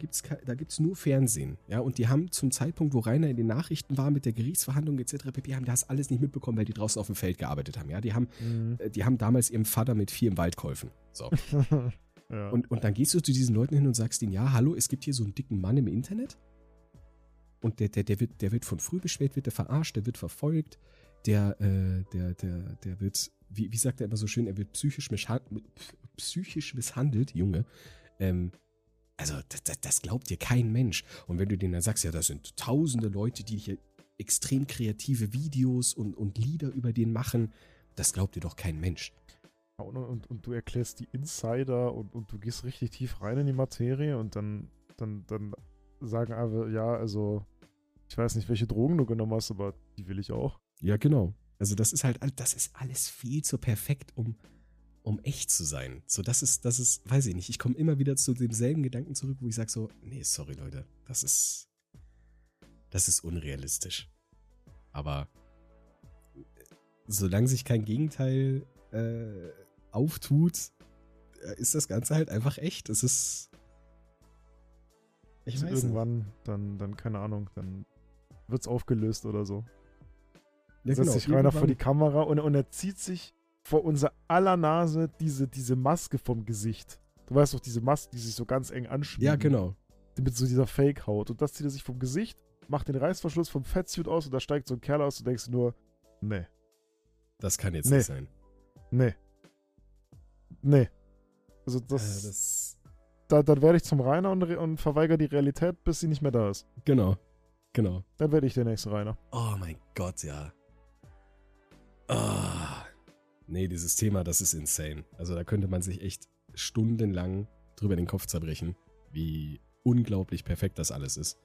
[SPEAKER 1] da gibt's nur Fernsehen, ja, und die haben zum Zeitpunkt, wo Rainer in den Nachrichten war mit der Gerichtsverhandlung etc. pp, haben das alles nicht mitbekommen, weil die draußen auf dem Feld gearbeitet haben, ja, die haben,
[SPEAKER 2] Mhm.
[SPEAKER 1] äh, die haben damals ihrem Vater mit vier im Wald geholfen, so.
[SPEAKER 2] ja.
[SPEAKER 1] Und, und dann gehst du zu diesen Leuten hin und sagst ihnen, ja, hallo, es gibt hier so einen dicken Mann im Internet. Und der, der, der, wird, der wird von früh beschwert, wird der verarscht, der wird verfolgt, der, äh, der, der, der wird, wie, wie sagt er immer so schön, er wird psychisch, misshan- psychisch misshandelt, Junge. Ähm, also, das, das, das glaubt dir kein Mensch. Und wenn du denen dann sagst, ja, das sind tausende Leute, die hier extrem kreative Videos und, und Lieder über den machen, das glaubt dir doch kein Mensch.
[SPEAKER 2] Und, und, und du erklärst die Insider und, und du gehst richtig tief rein in die Materie und dann, dann, dann sagen aber, ja, also ich weiß nicht, welche Drogen du genommen hast, aber die will ich auch.
[SPEAKER 1] Ja, genau. Also das ist halt, das ist alles viel zu perfekt, um, um echt zu sein. So, das ist, das ist, weiß ich nicht. Ich komme immer wieder zu demselben Gedanken zurück, wo ich sage so, nee, sorry Leute, das ist, das ist unrealistisch. Aber solange sich kein Gegenteil äh, auftut, äh, ist das Ganze halt einfach echt. Es ist, ich
[SPEAKER 2] Also
[SPEAKER 1] weiß nicht.
[SPEAKER 2] irgendwann, dann, dann, keine Ahnung, dann wird's aufgelöst oder so.
[SPEAKER 1] Ja,
[SPEAKER 2] setzt
[SPEAKER 1] genau,
[SPEAKER 2] sich Rainer vor die Kamera und, und er zieht sich vor unser aller Nase diese, diese Maske vom Gesicht. Du weißt doch, diese Maske, die sich so ganz eng anschmiegen.
[SPEAKER 1] Ja, genau.
[SPEAKER 2] Mit so dieser Fake-Haut. Und das zieht er sich vom Gesicht, macht den Reißverschluss vom Fettsuit aus und da steigt so ein Kerl aus und denkst nur, nee,
[SPEAKER 1] Das kann jetzt
[SPEAKER 2] Nee.
[SPEAKER 1] nicht sein.
[SPEAKER 2] nee. Nee. Also
[SPEAKER 1] Äh,
[SPEAKER 2] das,
[SPEAKER 1] das
[SPEAKER 2] da, dann werde ich zum Rainer und, und verweigere die Realität, bis sie nicht mehr da ist.
[SPEAKER 1] Genau, genau.
[SPEAKER 2] Dann werde ich der nächste Rainer.
[SPEAKER 1] Oh mein Gott, ja. Ah. Nee, dieses Thema, das ist insane. Also da könnte man sich echt stundenlang drüber den Kopf zerbrechen, wie unglaublich perfekt das alles ist.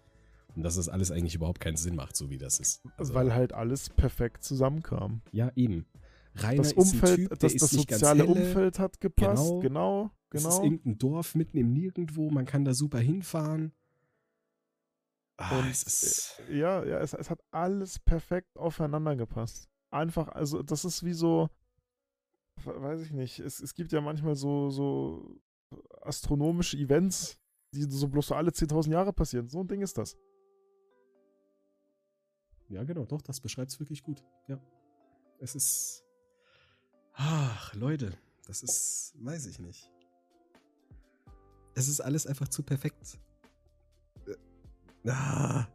[SPEAKER 1] Und dass das alles eigentlich überhaupt keinen Sinn macht, so wie das ist. Also,
[SPEAKER 2] weil halt alles perfekt zusammenkam.
[SPEAKER 1] ja, eben. Rainer
[SPEAKER 2] Das Umfeld,
[SPEAKER 1] Typ, der
[SPEAKER 2] das,
[SPEAKER 1] ist
[SPEAKER 2] das soziale. Umfeld hat gepasst.
[SPEAKER 1] Genau.
[SPEAKER 2] Genau,
[SPEAKER 1] Es
[SPEAKER 2] genau.
[SPEAKER 1] ist irgendein Dorf mitten im Nirgendwo, man kann da super hinfahren. Ah,
[SPEAKER 2] Und,
[SPEAKER 1] es ist,
[SPEAKER 2] Ja, ja, es, es hat alles perfekt aufeinander gepasst. Einfach, also das ist wie so, weiß ich nicht, es, es gibt ja manchmal so, so astronomische Events, die so bloß so alle 10.000 Jahre passieren. So ein Ding ist das.
[SPEAKER 1] ja, genau, doch, das beschreibt es wirklich gut. Ja. Es ist. Ach, Leute, das ist. Weiß ich nicht. Es ist alles einfach zu perfekt. Äh, ah.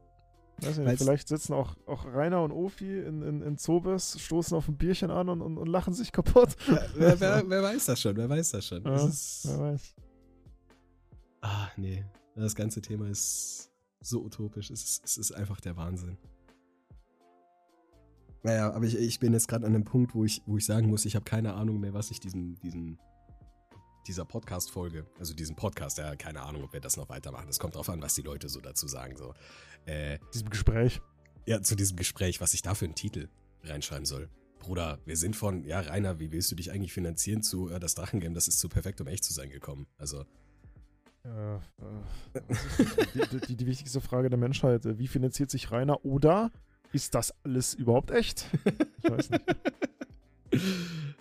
[SPEAKER 2] Nicht, vielleicht sitzen auch, auch Rainer und Ofi in, in, in Zobes, stoßen auf ein Bierchen an und, und, und lachen sich kaputt.
[SPEAKER 1] Wer, wer, wer, weiß das schon, wer weiß das schon.
[SPEAKER 2] Ja, ist, wer weiß.
[SPEAKER 1] Ah, nee. Das ganze Thema ist so utopisch. Es ist, es ist einfach der Wahnsinn. Naja, aber ich, ich bin jetzt gerade an einem Punkt, wo ich, wo ich sagen muss, ich habe keine Ahnung mehr, was ich diesem, diesem, dieser Podcast-Folge, also diesem Podcast, ja, keine Ahnung, ob wir das noch weitermachen. Das kommt drauf an, was die Leute so dazu sagen. So.
[SPEAKER 2] Äh, diesem Gespräch.
[SPEAKER 1] Ja, zu diesem Gespräch, was ich da für einen Titel reinschreiben soll. Bruder, wir sind von, ja, Rainer, wie willst du dich eigentlich finanzieren zu äh, das Drachengame, das ist zu perfekt, um echt zu sein gekommen. Also.
[SPEAKER 2] Äh, äh, die, die, die, wichtigste Frage der Menschheit, äh, wie finanziert sich Rainer oder ist das alles überhaupt echt? Ich weiß nicht.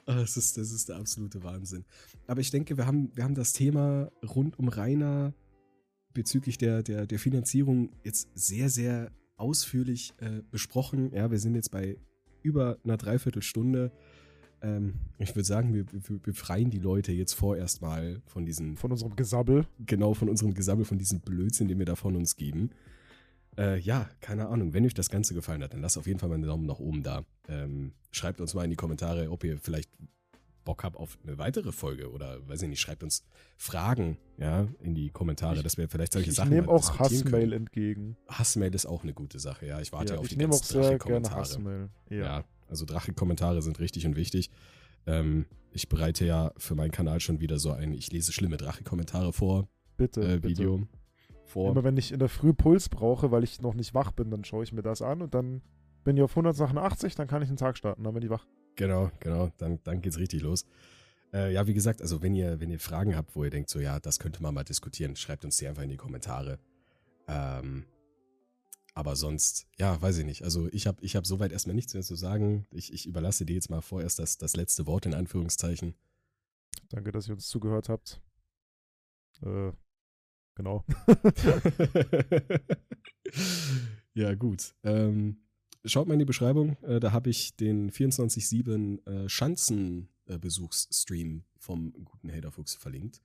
[SPEAKER 1] Ah, das, ist, das ist der absolute Wahnsinn. Aber ich denke, wir haben, wir haben das Thema rund um Rainer bezüglich der, der, der Finanzierung jetzt sehr, sehr ausführlich äh, besprochen. Ja, wir sind jetzt bei über einer Dreiviertelstunde. Ähm, ich würde sagen, wir, wir, befreien die Leute jetzt vorerst mal von diesen.
[SPEAKER 2] Von unserem Gesabbel.
[SPEAKER 1] Genau, von unserem Gesabbel, von diesem Blödsinn, den wir da von uns geben. Äh, ja, keine Ahnung. Wenn euch das Ganze gefallen hat, dann lasst auf jeden Fall mal einen Daumen nach oben da. Ähm, schreibt uns mal in die Kommentare, ob ihr vielleicht Bock habt auf eine weitere Folge oder weiß ich nicht, schreibt uns Fragen ja, in die Kommentare, ich, dass wir vielleicht solche
[SPEAKER 2] ich
[SPEAKER 1] Sachen.
[SPEAKER 2] Ich nehme auch Hassmail entgegen.
[SPEAKER 1] Hassmail ist auch eine gute Sache, ja. Ich warte
[SPEAKER 2] ja,
[SPEAKER 1] auf die
[SPEAKER 2] ich nehme auch sehr gerne Hassmail.
[SPEAKER 1] Ja. ja, also Drache-Kommentare sind richtig und wichtig. Ähm, ich bereite ja für meinen Kanal schon wieder so ein Ich lese schlimme Drache-Kommentare vor.
[SPEAKER 2] Bitte,
[SPEAKER 1] äh, Video.
[SPEAKER 2] Bitte vor. Immer wenn ich in der Früh Puls brauche, weil ich noch nicht wach bin, dann schaue ich mir das an und dann bin ich auf 100 Sachen 80, dann kann ich den Tag starten, dann bin ich wach.
[SPEAKER 1] Genau, genau, dann, dann geht's richtig los. Äh, ja, wie gesagt, also wenn ihr, wenn ihr Fragen habt, wo ihr denkt, so ja, das könnte man mal diskutieren, schreibt uns die einfach in die Kommentare. Ähm, aber sonst, ja, weiß ich nicht. Also ich habe ich hab soweit erstmal nichts mehr zu sagen. Ich, ich überlasse dir jetzt mal vorerst das, das letzte Wort in Anführungszeichen.
[SPEAKER 2] Danke, dass ihr uns zugehört habt. Äh, genau.
[SPEAKER 1] ja, gut. Ähm, schaut mal in die Beschreibung. Äh, da habe ich den 24-7 äh, Schanzen-Besuchsstream vom guten Haterfuchs verlinkt.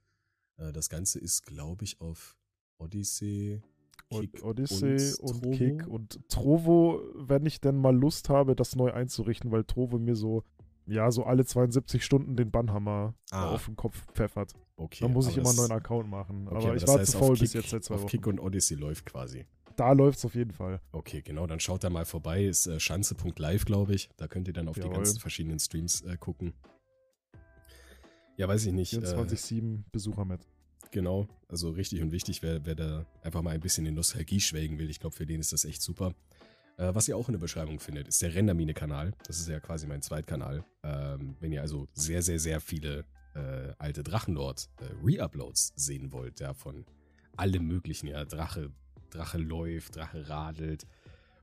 [SPEAKER 1] Äh, das Ganze ist, glaube ich, auf Odyssey.
[SPEAKER 2] Kick Odyssey und, und Kick und Trovo, wenn ich denn mal Lust habe, das neu einzurichten, weil Trovo mir so ja, so alle 72 Stunden den Bannhammer ah. auf den Kopf pfeffert. Okay. Dann muss ich immer einen neuen Account machen. Okay, aber, ich war zu faul Kick, bis jetzt seit zwei
[SPEAKER 1] auf Wochen. Kick und Odyssey läuft quasi.
[SPEAKER 2] Da läuft es auf jeden Fall.
[SPEAKER 1] Okay, genau. Dann schaut da mal vorbei. Ist äh, schanze.live, glaube ich. Da könnt ihr dann auf Jawohl. die ganzen verschiedenen Streams äh, gucken. Ja, weiß ich nicht.
[SPEAKER 2] 24-7 äh, Besucher mit.
[SPEAKER 1] Genau. Also richtig und wichtig, wer, wer da einfach mal ein bisschen in Nostalgie schwelgen will. Ich glaube, für den ist das echt super. Äh, was ihr auch in der Beschreibung findet, ist der Rendermine-Kanal. Das ist ja quasi mein Zweitkanal. Ähm, wenn ihr also sehr, sehr, sehr viele äh, alte Drachenlord äh, Re-Uploads sehen wollt, ja, von allem möglichen, ja, Drache, Drache läuft, Drache radelt,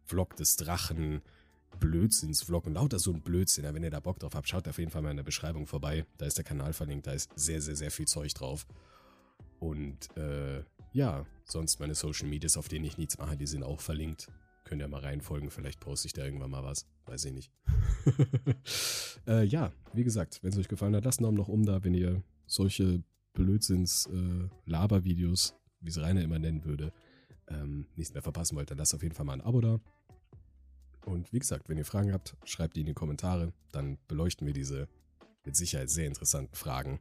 [SPEAKER 1] Vlog des Drachen, Blödsinns-Vlog und lauter so ein Blödsinn. Ja, wenn ihr da Bock drauf habt, schaut auf jeden Fall mal in der Beschreibung vorbei. Da ist der Kanal verlinkt, da ist sehr, sehr, sehr viel Zeug drauf. Und äh, ja, sonst meine Social Medias, auf denen ich nichts mache, die sind auch verlinkt. Könnt ihr mal reinfolgen, vielleicht poste ich da irgendwann mal was. Weiß ich nicht. äh, ja, wie gesagt, wenn es euch gefallen hat, lasst einen Daumen noch um da, wenn ihr solche Blödsinns-Laber-Videos, äh, wie es Rainer immer nennen würde, ähm, nichts mehr verpassen wollt, dann lasst auf jeden Fall mal ein Abo da. Und wie gesagt, wenn ihr Fragen habt, schreibt die in die Kommentare. Dann beleuchten wir diese mit Sicherheit sehr interessanten Fragen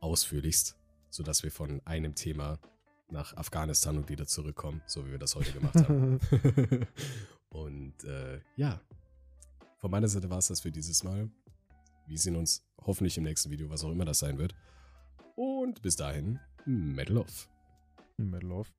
[SPEAKER 1] ausführlichst, sodass wir von einem Thema nach Afghanistan und wieder zurückkommen, so wie wir das heute gemacht haben. und äh, ja, von meiner Seite war es das für dieses Mal. Wir sehen uns hoffentlich im nächsten Video, was auch immer das sein wird. Und bis dahin, Metal Off.
[SPEAKER 2] Metal Off.